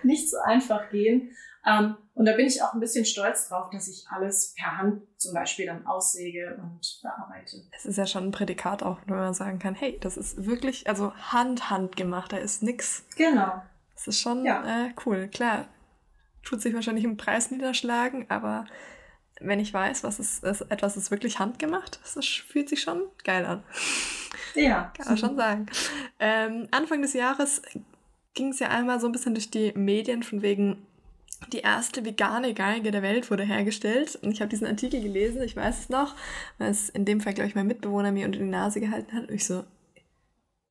nicht so einfach gehen. Ähm, und da bin ich auch ein bisschen stolz drauf, dass ich alles per Hand zum Beispiel dann aussäge und bearbeite. Es ist ja schon ein Prädikat auch, wenn man sagen kann, hey, das ist wirklich, also Hand, Hand gemacht, da ist nix. Genau. Das ist schon ja. äh, cool. Klar, tut sich wahrscheinlich im Preis niederschlagen, aber wenn ich weiß, was ist, ist etwas ist wirklich handgemacht, das fühlt sich schon geil an. Ja. Kann man schon sagen. Ähm, Anfang des Jahres ging es ja einmal so ein bisschen durch die Medien von wegen die erste vegane Geige der Welt wurde hergestellt. Und ich habe diesen Artikel gelesen, ich weiß es noch, weil es in dem Fall, glaube ich, mein Mitbewohner mir unter die Nase gehalten hat. Und ich so,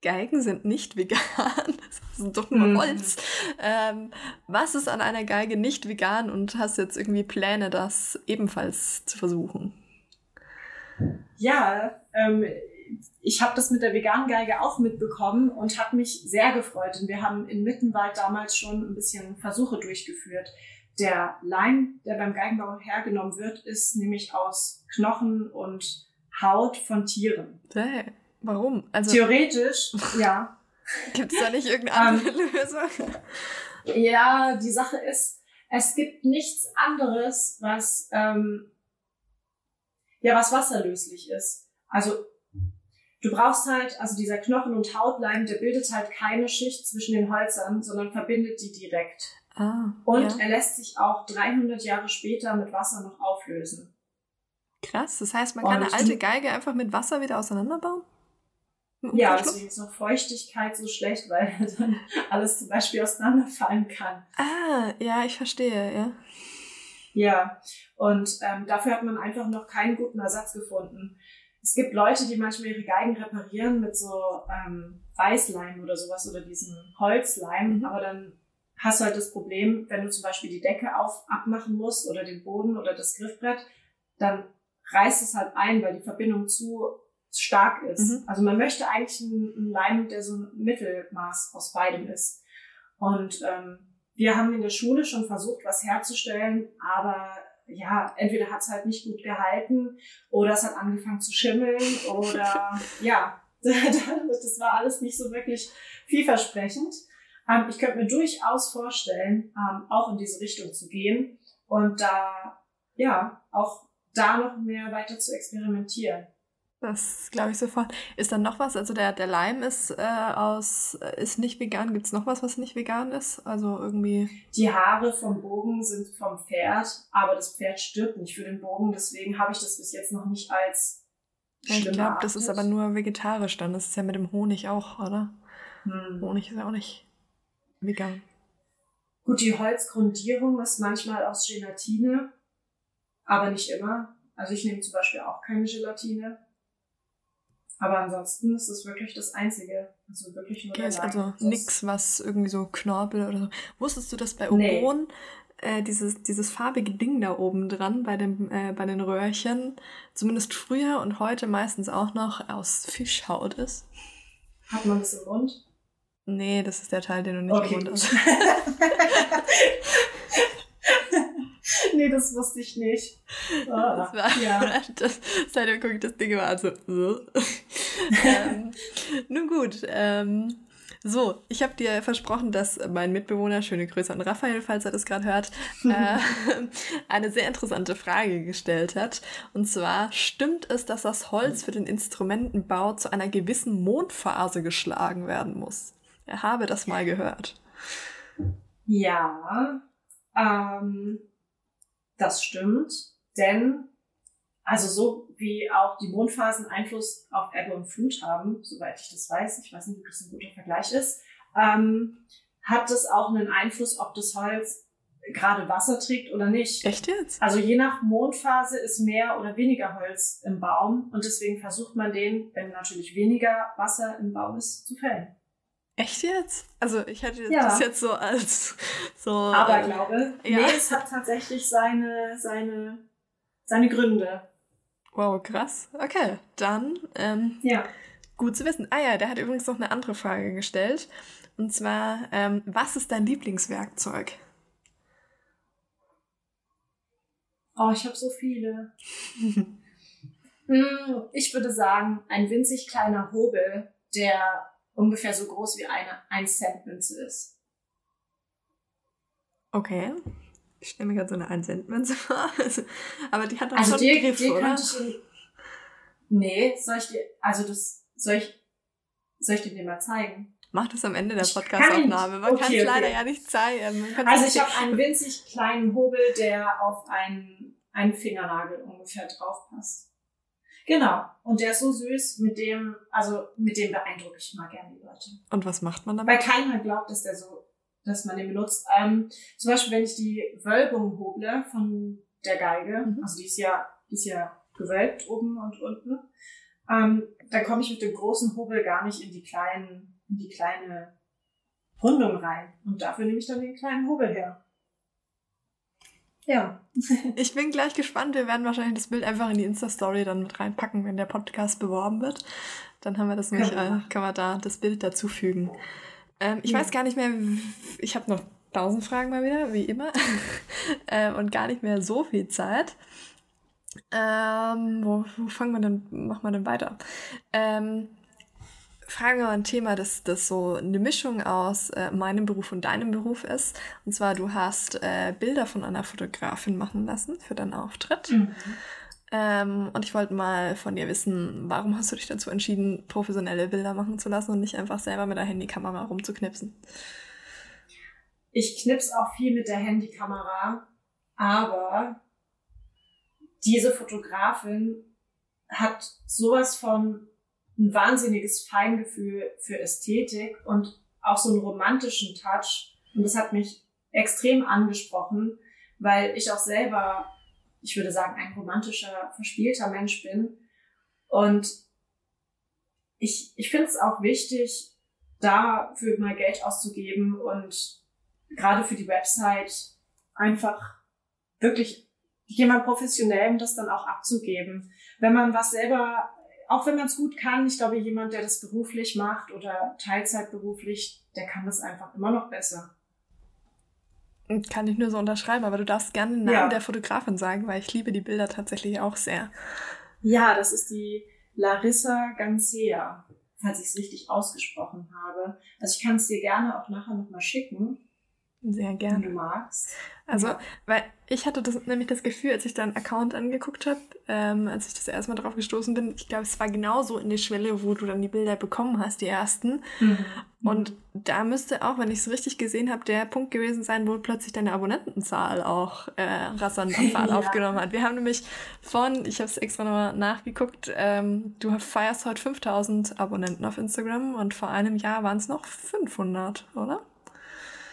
Geigen sind nicht vegan. Das ist doch nur mhm. Holz. Mhm. Ähm, was ist an einer Geige nicht vegan und hast jetzt irgendwie Pläne, das ebenfalls zu versuchen? Ja, ähm, ich habe das mit der veganen Geige auch mitbekommen und habe mich sehr gefreut. Und wir haben in Mittenwald damals schon ein bisschen Versuche durchgeführt. Der Leim, der beim Geigenbau hergenommen wird, ist nämlich aus Knochen und Haut von Tieren. Hey, warum? Also, Theoretisch, ja. Gibt es da nicht irgendeine andere um, Lösung? Ja, die Sache ist, es gibt nichts anderes, was ähm, ja was wasserlöslich ist. Also Du brauchst halt, also dieser Knochen- und Hautleim, der bildet halt keine Schicht zwischen den Holzern, sondern verbindet die direkt. Ah, und ja. er lässt sich auch 300 Jahre später mit Wasser noch auflösen. Krass, das heißt, man kann Und eine alte Geige einfach mit Wasser wieder auseinanderbauen? Ja, deswegen ist auch Feuchtigkeit so schlecht, weil dann alles zum Beispiel auseinanderfallen kann. Ah, ja, ich verstehe, ja. Ja, und ähm, dafür hat man einfach noch keinen guten Ersatz gefunden. Es gibt Leute, die manchmal ihre Geigen reparieren mit so ähm, Weißleim oder sowas oder diesem Holzleim, Mhm. aber dann hast du halt das Problem, wenn du zum Beispiel die Decke auf, abmachen musst oder den Boden oder das Griffbrett, dann reißt es halt ein, weil die Verbindung zu stark ist. Mhm. Also man möchte eigentlich einen, einen Leim, der so ein Mittelmaß aus beidem ist. Und ähm, wir haben in der Schule schon versucht, was herzustellen, aber ja, entweder hat es halt nicht gut gehalten oder es hat angefangen zu schimmeln oder ja, das war alles nicht so wirklich vielversprechend. Ähm, ich könnte mir durchaus vorstellen, ähm, auch in diese Richtung zu gehen und da, ja, auch da noch mehr weiter zu experimentieren. Das glaube ich sofort. Ist dann noch was? Also der, der Leim ist äh, aus, ist nicht vegan. Gibt es noch was, was nicht vegan ist? Also irgendwie. Die Haare vom Bogen sind vom Pferd, aber das Pferd stirbt nicht für den Bogen, deswegen habe ich das bis jetzt noch nicht als Ja, ich schlimm glaube, das ist aber nur vegetarisch dann. Das ist ja mit dem Honig auch, oder? Hm. Honig ist ja auch nicht vegan. Gut, die Holzgrundierung ist manchmal aus Gelatine, aber nicht immer. Also ich nehme zum Beispiel auch keine Gelatine. Aber ansonsten ist es wirklich das Einzige. Also wirklich nur Okay, der ist Leim. also nix, was irgendwie so Knorpel oder so. Wusstest du, dass bei Nee. Oboen äh, dieses, dieses farbige Ding da oben dran bei, dem, äh, bei den Röhrchen, zumindest früher und heute meistens auch noch aus Fischhaut ist? Hat man das im Mund? Nee, das ist der Teil, den du nicht Okay, im Mund hast. nee, das wusste ich nicht. Ah, Das war, ja. das, seitdem gucke ich das Ding immer an, so. äh. ähm, nun gut, ähm, so, ich habe dir versprochen, dass mein Mitbewohner, schöne Grüße an Raphael, falls er das gerade hört, äh, eine sehr interessante Frage gestellt hat. Und zwar, stimmt es, dass das Holz für den Instrumentenbau zu einer gewissen Mondphase geschlagen werden muss? Er habe das mal gehört. Ja, ähm, das stimmt, denn also so wie auch die Mondphasen Einfluss auf Ebbe und Flut haben, soweit ich das weiß, ich weiß nicht, ob das ein guter Vergleich ist, ähm, hat es auch einen Einfluss, ob das Holz gerade Wasser trägt oder nicht. Echt jetzt? Also je nach Mondphase ist mehr oder weniger Holz im Baum und deswegen versucht man den, wenn natürlich weniger Wasser im Baum ist, zu fällen. Echt jetzt? Also ich hätte Ja. das jetzt so als so. Aber äh, glaube, ja. nee, es hat tatsächlich seine, seine, seine Gründe. Wow, krass. Okay, dann ähm, Ja. gut zu wissen. Ah ja, der hat übrigens noch eine andere Frage gestellt. Und zwar, ähm, was ist dein Lieblingswerkzeug? Oh, ich habe so viele. Hm, Ich würde sagen, ein winzig kleiner Hobel, der ungefähr so groß wie eine 1-Cent-Münze ist. Okay. Ich stelle mir gerade so eine 1 Cent Münze vor. Aber die hat dann Also schon dir, einen Griff, dir oder? könnte ich. Nee, soll ich dir. Also das. Soll ich. Soll ich dir den mal zeigen? Mach das am Ende der Podcast-Aufnahme. Man okay, kann es okay. leider ja nicht zeigen. Also ich habe einen winzig kleinen Hobel, der auf einen, einen Fingernagel ungefähr drauf passt. Genau. Und der ist so süß, mit dem, also mit dem beeindrucke ich mal gerne die Leute. Und was macht man Weil damit? keiner glaubt, dass der so, dass man den benutzt. Ähm, zum Beispiel, wenn ich die Wölbung hoble von der Geige, Mhm. also die ist ja, die ist ja gewölbt oben und unten, ähm, dann komme ich mit dem großen Hobel gar nicht in die kleinen, in die kleine Rundung rein. Und dafür nehme ich dann den kleinen Hobel her. Ja. Ich bin gleich gespannt. Wir werden wahrscheinlich das Bild einfach in die Insta-Story dann mit reinpacken, wenn der Podcast beworben wird. Dann haben wir das nämlich, Können wir äh, können wir da das Bild dazufügen. Ähm, ich Ja. weiß gar nicht mehr, ich habe noch tausend Fragen mal wieder, wie immer. ähm, und gar nicht mehr so viel Zeit. Ähm, wo, wo fangen wir denn, machen wir denn weiter? Ähm, mal ein Thema, das, das so eine Mischung aus äh, meinem Beruf und deinem Beruf ist. Und zwar, du hast äh, Bilder von einer Fotografin machen lassen für deinen Auftritt. Mhm. Ähm, und ich wollte mal von dir wissen, warum hast du dich dazu entschieden, professionelle Bilder machen zu lassen und nicht einfach selber mit der Handykamera rumzuknipsen? Ich knips auch viel mit der Handykamera, aber diese Fotografin hat sowas von ein wahnsinniges Feingefühl für Ästhetik und auch so einen romantischen Touch. Und das hat mich extrem angesprochen, weil ich auch selber, ich würde sagen, ein romantischer, verspielter Mensch bin. Und ich, ich finde es auch wichtig, dafür mal Geld auszugeben und gerade für die Website einfach wirklich jemand professionellem das dann auch abzugeben. Wenn man was selber, auch wenn man es gut kann, ich glaube, jemand, der das beruflich macht oder Teilzeitberuflich, der kann das einfach immer noch besser. Kann ich nur so unterschreiben, aber du darfst gerne den Namen ja. der Fotografin sagen, weil ich liebe die Bilder tatsächlich auch sehr. Ja, das ist die Larissa Gansea, falls ich es richtig ausgesprochen habe. Also ich kann es dir gerne auch nachher nochmal schicken. Sehr gerne. Wenn du magst. Also, weil ich hatte das, nämlich das Gefühl, als ich deinen Account angeguckt habe, ähm, als ich das erstmal drauf gestoßen bin, ich glaube, es war genauso in der Schwelle, wo du dann die Bilder bekommen hast, die ersten. Mhm. Und da müsste auch, wenn ich es richtig gesehen habe, der Punkt gewesen sein, wo plötzlich deine Abonnentenzahl auch äh, rasant ja. aufgenommen hat. Wir haben nämlich von, ich habe es extra nochmal nachgeguckt, ähm, du feierst heute 5000 Abonnenten auf Instagram und vor einem Jahr waren es noch 500, oder?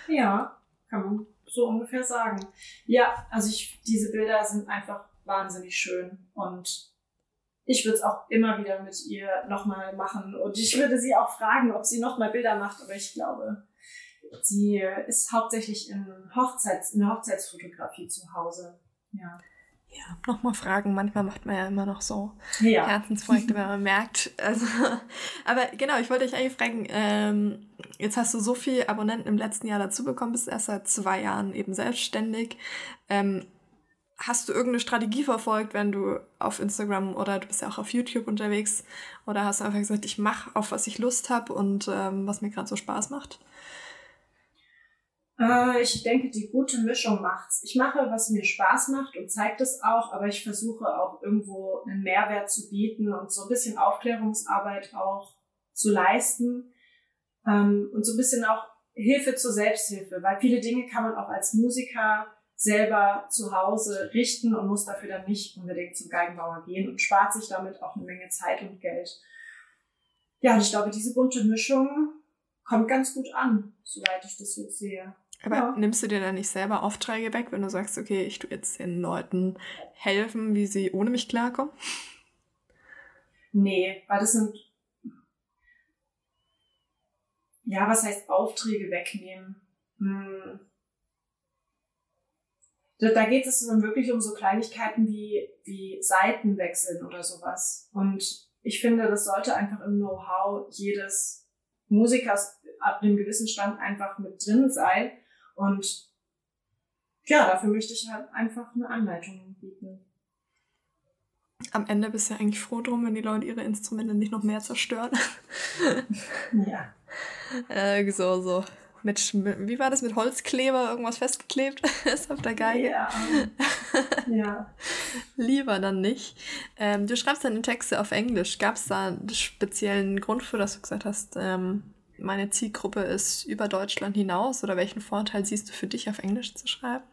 Ja kann man so ungefähr sagen. Ja, also ich, diese Bilder sind einfach wahnsinnig schön und ich würde es auch immer wieder mit ihr nochmal machen und ich würde sie auch fragen, ob sie nochmal Bilder macht, aber ich glaube, sie ist hauptsächlich in, Hochzeits-, in Hochzeitsfotografie zu Hause. Ja ja, nochmal fragen. Manchmal macht man ja immer noch so ja. Herzensprojekte, wenn man merkt. Also, aber genau, ich wollte dich eigentlich fragen, ähm, jetzt hast du so viele Abonnenten im letzten Jahr dazu bekommen, bist erst seit zwei Jahren eben selbstständig. Ähm, hast du irgendeine Strategie verfolgt, wenn du auf Instagram oder du bist ja auch auf YouTube unterwegs oder hast du einfach gesagt, ich mache auf was ich Lust habe und ähm, was mir gerade so Spaß macht? Äh, ich denke, die gute Mischung macht's. Ich mache, was mir Spaß macht und zeigt es auch, aber ich versuche auch irgendwo einen Mehrwert zu bieten und so ein bisschen Aufklärungsarbeit auch zu leisten ähm, und so ein bisschen auch Hilfe zur Selbsthilfe, weil viele Dinge kann man auch als Musiker selber zu Hause richten und muss dafür dann nicht unbedingt zum Geigenbauer gehen und spart sich damit auch eine Menge Zeit und Geld. Ja, und ich glaube, diese bunte Mischung kommt ganz gut an, soweit ich das jetzt sehe. Aber ja. nimmst du dir dann nicht selber Aufträge weg, wenn du sagst, okay, ich tue jetzt den Leuten helfen, wie sie ohne mich klarkommen? Nee, weil das sind, ja, was heißt Aufträge wegnehmen? Hm. Da, geht es dann wirklich um so Kleinigkeiten wie, wie Seiten wechseln oder sowas. Und ich finde, das sollte einfach im Know-how jedes Musikers ab einem gewissen Stand einfach mit drin sein und ja, dafür möchte ich halt einfach eine Anleitung bieten. Am Ende bist du ja eigentlich froh drum, wenn die Leute ihre Instrumente nicht noch mehr zerstören. ja. Äh, so, so. Mit, wie war das mit Holzkleber irgendwas festgeklebt ist auf der Geige? Ja. ja. Lieber dann nicht. Ähm, du schreibst deine Texte auf Englisch. Gab es da einen speziellen Grund für, dass du gesagt hast, ähm, meine Zielgruppe ist über Deutschland hinaus oder welchen Vorteil siehst du für dich, auf Englisch zu schreiben?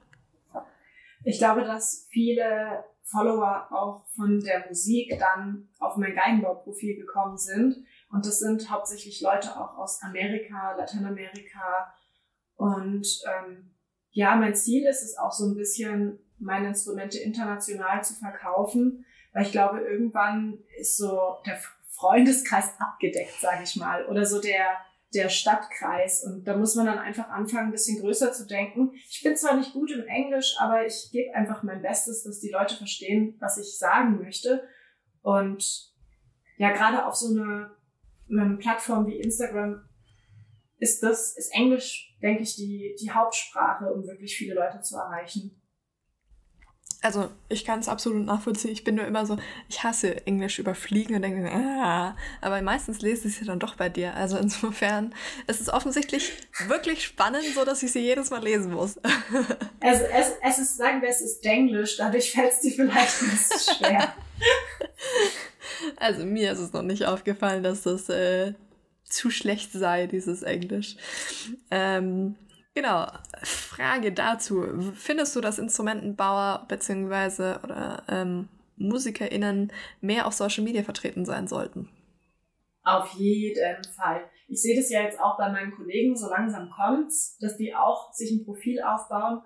Ich glaube, dass viele Follower auch von der Musik dann auf mein Geigenbauprofil gekommen sind. Und das sind hauptsächlich Leute auch aus Amerika, Lateinamerika. Und ähm, ja, mein Ziel ist es auch so ein bisschen, meine Instrumente international zu verkaufen, weil ich glaube, irgendwann ist so der Freundeskreis abgedeckt, sage ich mal, oder so der der Stadtkreis. Und da muss man dann einfach anfangen, ein bisschen größer zu denken. Ich bin zwar nicht gut im Englisch, aber ich gebe einfach mein Bestes, dass die Leute verstehen, was ich sagen möchte. Und ja, gerade auf so einer, einer Plattform wie Instagram ist das, ist Englisch, denke ich, die, die Hauptsprache, um wirklich viele Leute zu erreichen also ich kann es absolut nachvollziehen. Ich bin nur immer so, ich hasse Englisch überfliegen und denke, ah, aber meistens lese ich es ja dann doch bei dir. Also insofern ist es offensichtlich wirklich spannend, so dass ich sie jedes Mal lesen muss. Also es, es ist, sagen wir, es ist Englisch, dadurch fällt es dir vielleicht ein bisschen schwer. Also mir ist es noch nicht aufgefallen, dass das äh, zu schlecht sei, dieses Englisch. Ähm, Genau. Frage dazu. Findest du, dass Instrumentenbauer bzw. oder ähm, MusikerInnen mehr auf Social Media vertreten sein sollten? Auf jeden Fall. Ich sehe das ja jetzt auch bei meinen Kollegen, so langsam kommt's, dass die auch sich ein Profil aufbauen.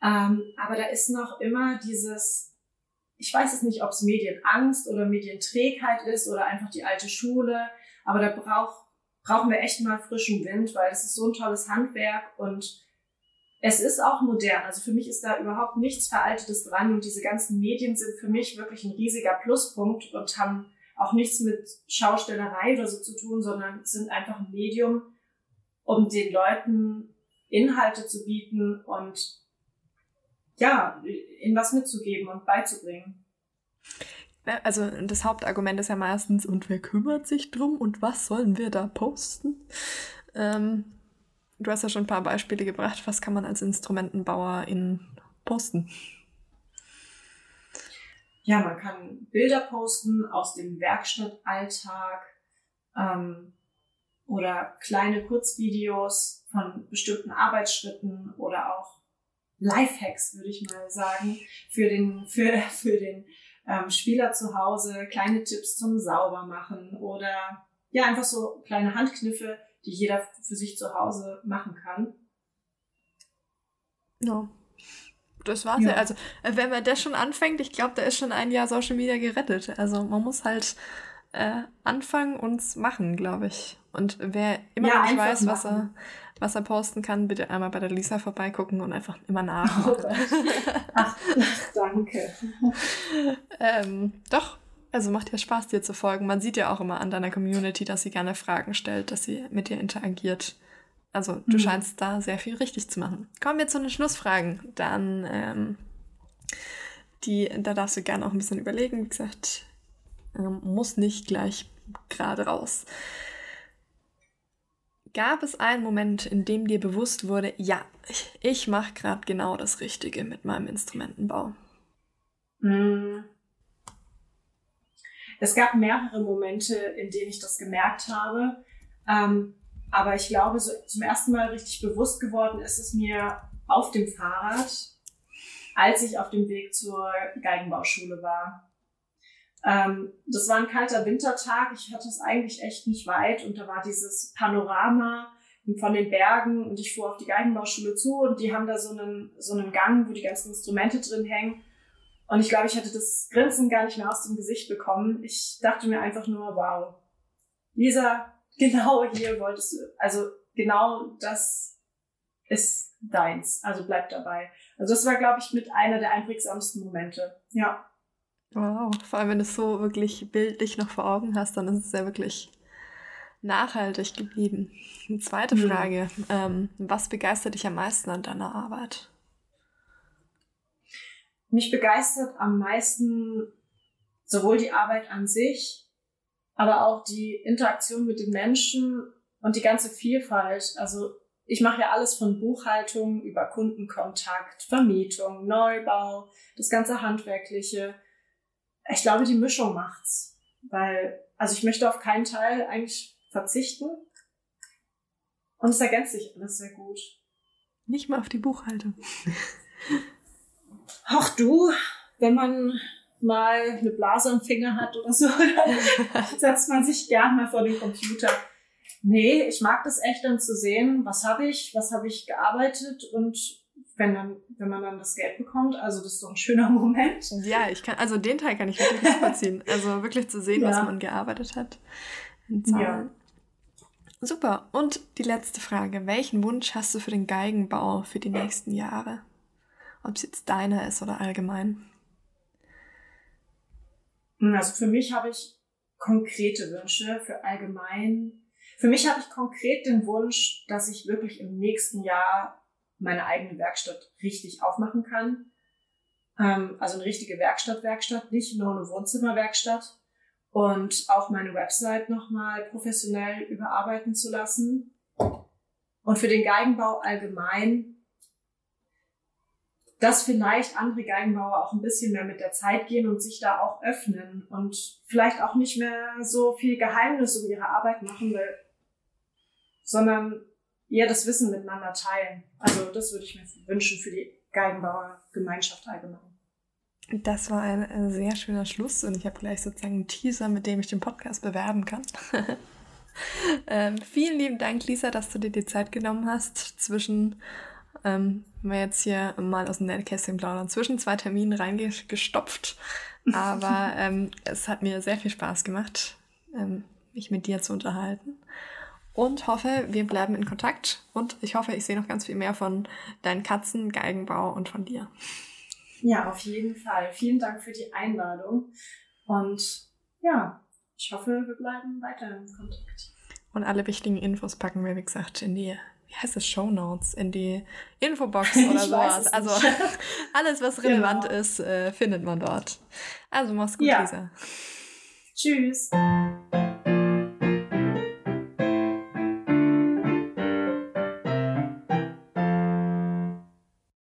Ähm, aber da ist noch immer dieses, ich weiß es nicht, ob es Medienangst oder Medienträgheit ist oder einfach die alte Schule, aber da braucht brauchen wir echt mal frischen Wind, weil es ist so ein tolles Handwerk und es ist auch modern. Also für mich ist da überhaupt nichts Veraltetes dran und diese ganzen Medien sind für mich wirklich ein riesiger Pluspunkt und haben auch nichts mit Schaustellerei oder so zu tun, sondern sind einfach ein Medium, um den Leuten Inhalte zu bieten und ja, ihnen was mitzugeben und beizubringen. Also das Hauptargument ist ja meistens, und wer kümmert sich drum und was sollen wir da posten? Ähm, du hast ja schon ein paar Beispiele gebracht. Was kann man als Instrumentenbauer in posten? Ja, man kann Bilder posten aus dem Werkstattalltag ähm, oder kleine Kurzvideos von bestimmten Arbeitsschritten oder auch Lifehacks, würde ich mal sagen, für den, für, für den ähm, Spieler zu Hause, kleine Tipps zum Saubermachen oder ja, einfach so kleine Handkniffe, die jeder für sich zu Hause machen kann. Ja. Das war's ja. ja. Also, äh, wenn man das schon anfängt, ich glaube, da ist schon ein Jahr Social Media gerettet. Also, man muss halt äh, anfangen und machen, glaube ich. Und wer immer ja, noch nicht weiß, was er, was er posten kann, bitte einmal bei der Lisa vorbeigucken und einfach immer nach. Oh ach, danke. ähm, doch, also macht ja Spaß, dir zu folgen. Man sieht ja auch immer an deiner Community, dass sie gerne Fragen stellt, dass sie mit dir interagiert. Also du mhm. scheinst da sehr viel richtig zu machen. Kommen wir zu den Schlussfragen. Dann, ähm, die, da darfst du gerne auch ein bisschen überlegen. Wie gesagt, ähm, muss nicht gleich gerade raus. Gab es einen Moment, in dem dir bewusst wurde, ja, ich, ich mache gerade genau das Richtige mit meinem Instrumentenbau? Hm. Es gab mehrere Momente, in denen ich das gemerkt habe. Ähm, aber ich glaube, so zum ersten Mal richtig bewusst geworden ist es mir auf dem Fahrrad, als ich auf dem Weg zur Geigenbauschule war. Ähm, das war ein kalter Wintertag. Ich hatte es eigentlich echt nicht weit und da war dieses Panorama von den Bergen und ich fuhr auf die Geigenbauschule zu und die haben da so einen, so einen Gang, wo die ganzen Instrumente drin hängen. Und ich glaube, ich hätte das Grinsen gar nicht mehr aus dem Gesicht bekommen. Ich dachte mir einfach nur, wow, Lisa, genau hier wolltest du, also genau das ist deins. Also bleib dabei. Also das war, glaube ich, mit einer der einprägsamsten Momente. Ja. Wow, vor allem wenn du es so wirklich bildlich noch vor Augen hast, dann ist es ja wirklich nachhaltig geblieben. Eine zweite. Frage. Ähm, was begeistert dich am meisten an deiner Arbeit? Mich begeistert am meisten sowohl die Arbeit an sich, aber auch die Interaktion mit den Menschen und die ganze Vielfalt. Also ich mache ja alles von Buchhaltung über Kundenkontakt, Vermietung, Neubau, das ganze Handwerkliche ich glaube, die Mischung macht's. Weil, also ich möchte auf keinen Teil eigentlich verzichten. Und es ergänzt sich alles sehr gut. Nicht mal auf die Buchhaltung. Ach du, wenn man mal eine Blase am Finger hat oder so, dann setzt man sich gern mal vor den Computer. Nee, ich mag das echt dann zu sehen, was habe ich, was habe ich gearbeitet und wenn dann, wenn man dann das Geld bekommt. Also das ist so ein schöner Moment. Ja, ich kann, also den Teil kann ich wirklich nachvollziehen. also wirklich zu sehen, ja. was man gearbeitet hat. Ja. Super. Und die letzte Frage. Welchen Wunsch hast du für den Geigenbau für die nächsten Jahre? Ob es jetzt deiner ist oder allgemein? Also für mich habe ich konkrete Wünsche für allgemein. Für mich habe ich konkret den Wunsch, dass ich wirklich im nächsten Jahr meine eigene Werkstatt richtig aufmachen kann. Ähm, also eine richtige Werkstatt-Werkstatt, nicht nur eine Wohnzimmerwerkstatt. Und auch meine Website nochmal professionell überarbeiten zu lassen. Und für den Geigenbau allgemein, dass vielleicht andere Geigenbauer auch ein bisschen mehr mit der Zeit gehen und sich da auch öffnen und vielleicht auch nicht mehr so viel Geheimnis um ihre Arbeit machen, will, sondern ja, das Wissen miteinander teilen. Also das würde ich mir wünschen für die Geigenbauer Gemeinschaft allgemein. Das war ein, ein sehr schöner Schluss und ich habe gleich sozusagen einen Teaser, mit dem ich den Podcast bewerben kann. ähm, vielen lieben Dank, Lisa, dass du dir die Zeit genommen hast zwischen, ähm, wir jetzt hier mal aus dem Nähkästchen plaudern, zwischen zwei Terminen reingestopft. Aber ähm, es hat mir sehr viel Spaß gemacht, ähm, mich mit dir zu unterhalten. Und hoffe, wir bleiben in Kontakt. Und ich hoffe, ich sehe noch ganz viel mehr von deinen Katzen, Geigenbau und von dir. Ja, auf jeden Fall. Vielen Dank für die Einladung. Und ja, ich hoffe, wir bleiben weiter in Kontakt. Und alle wichtigen Infos packen wir, wie gesagt, in die, wie heißt es, Show Notes, in die Infobox oder sowas. Also alles, was relevant genau. ist, äh, findet man dort. Also mach's gut, ja. Lisa. Tschüss.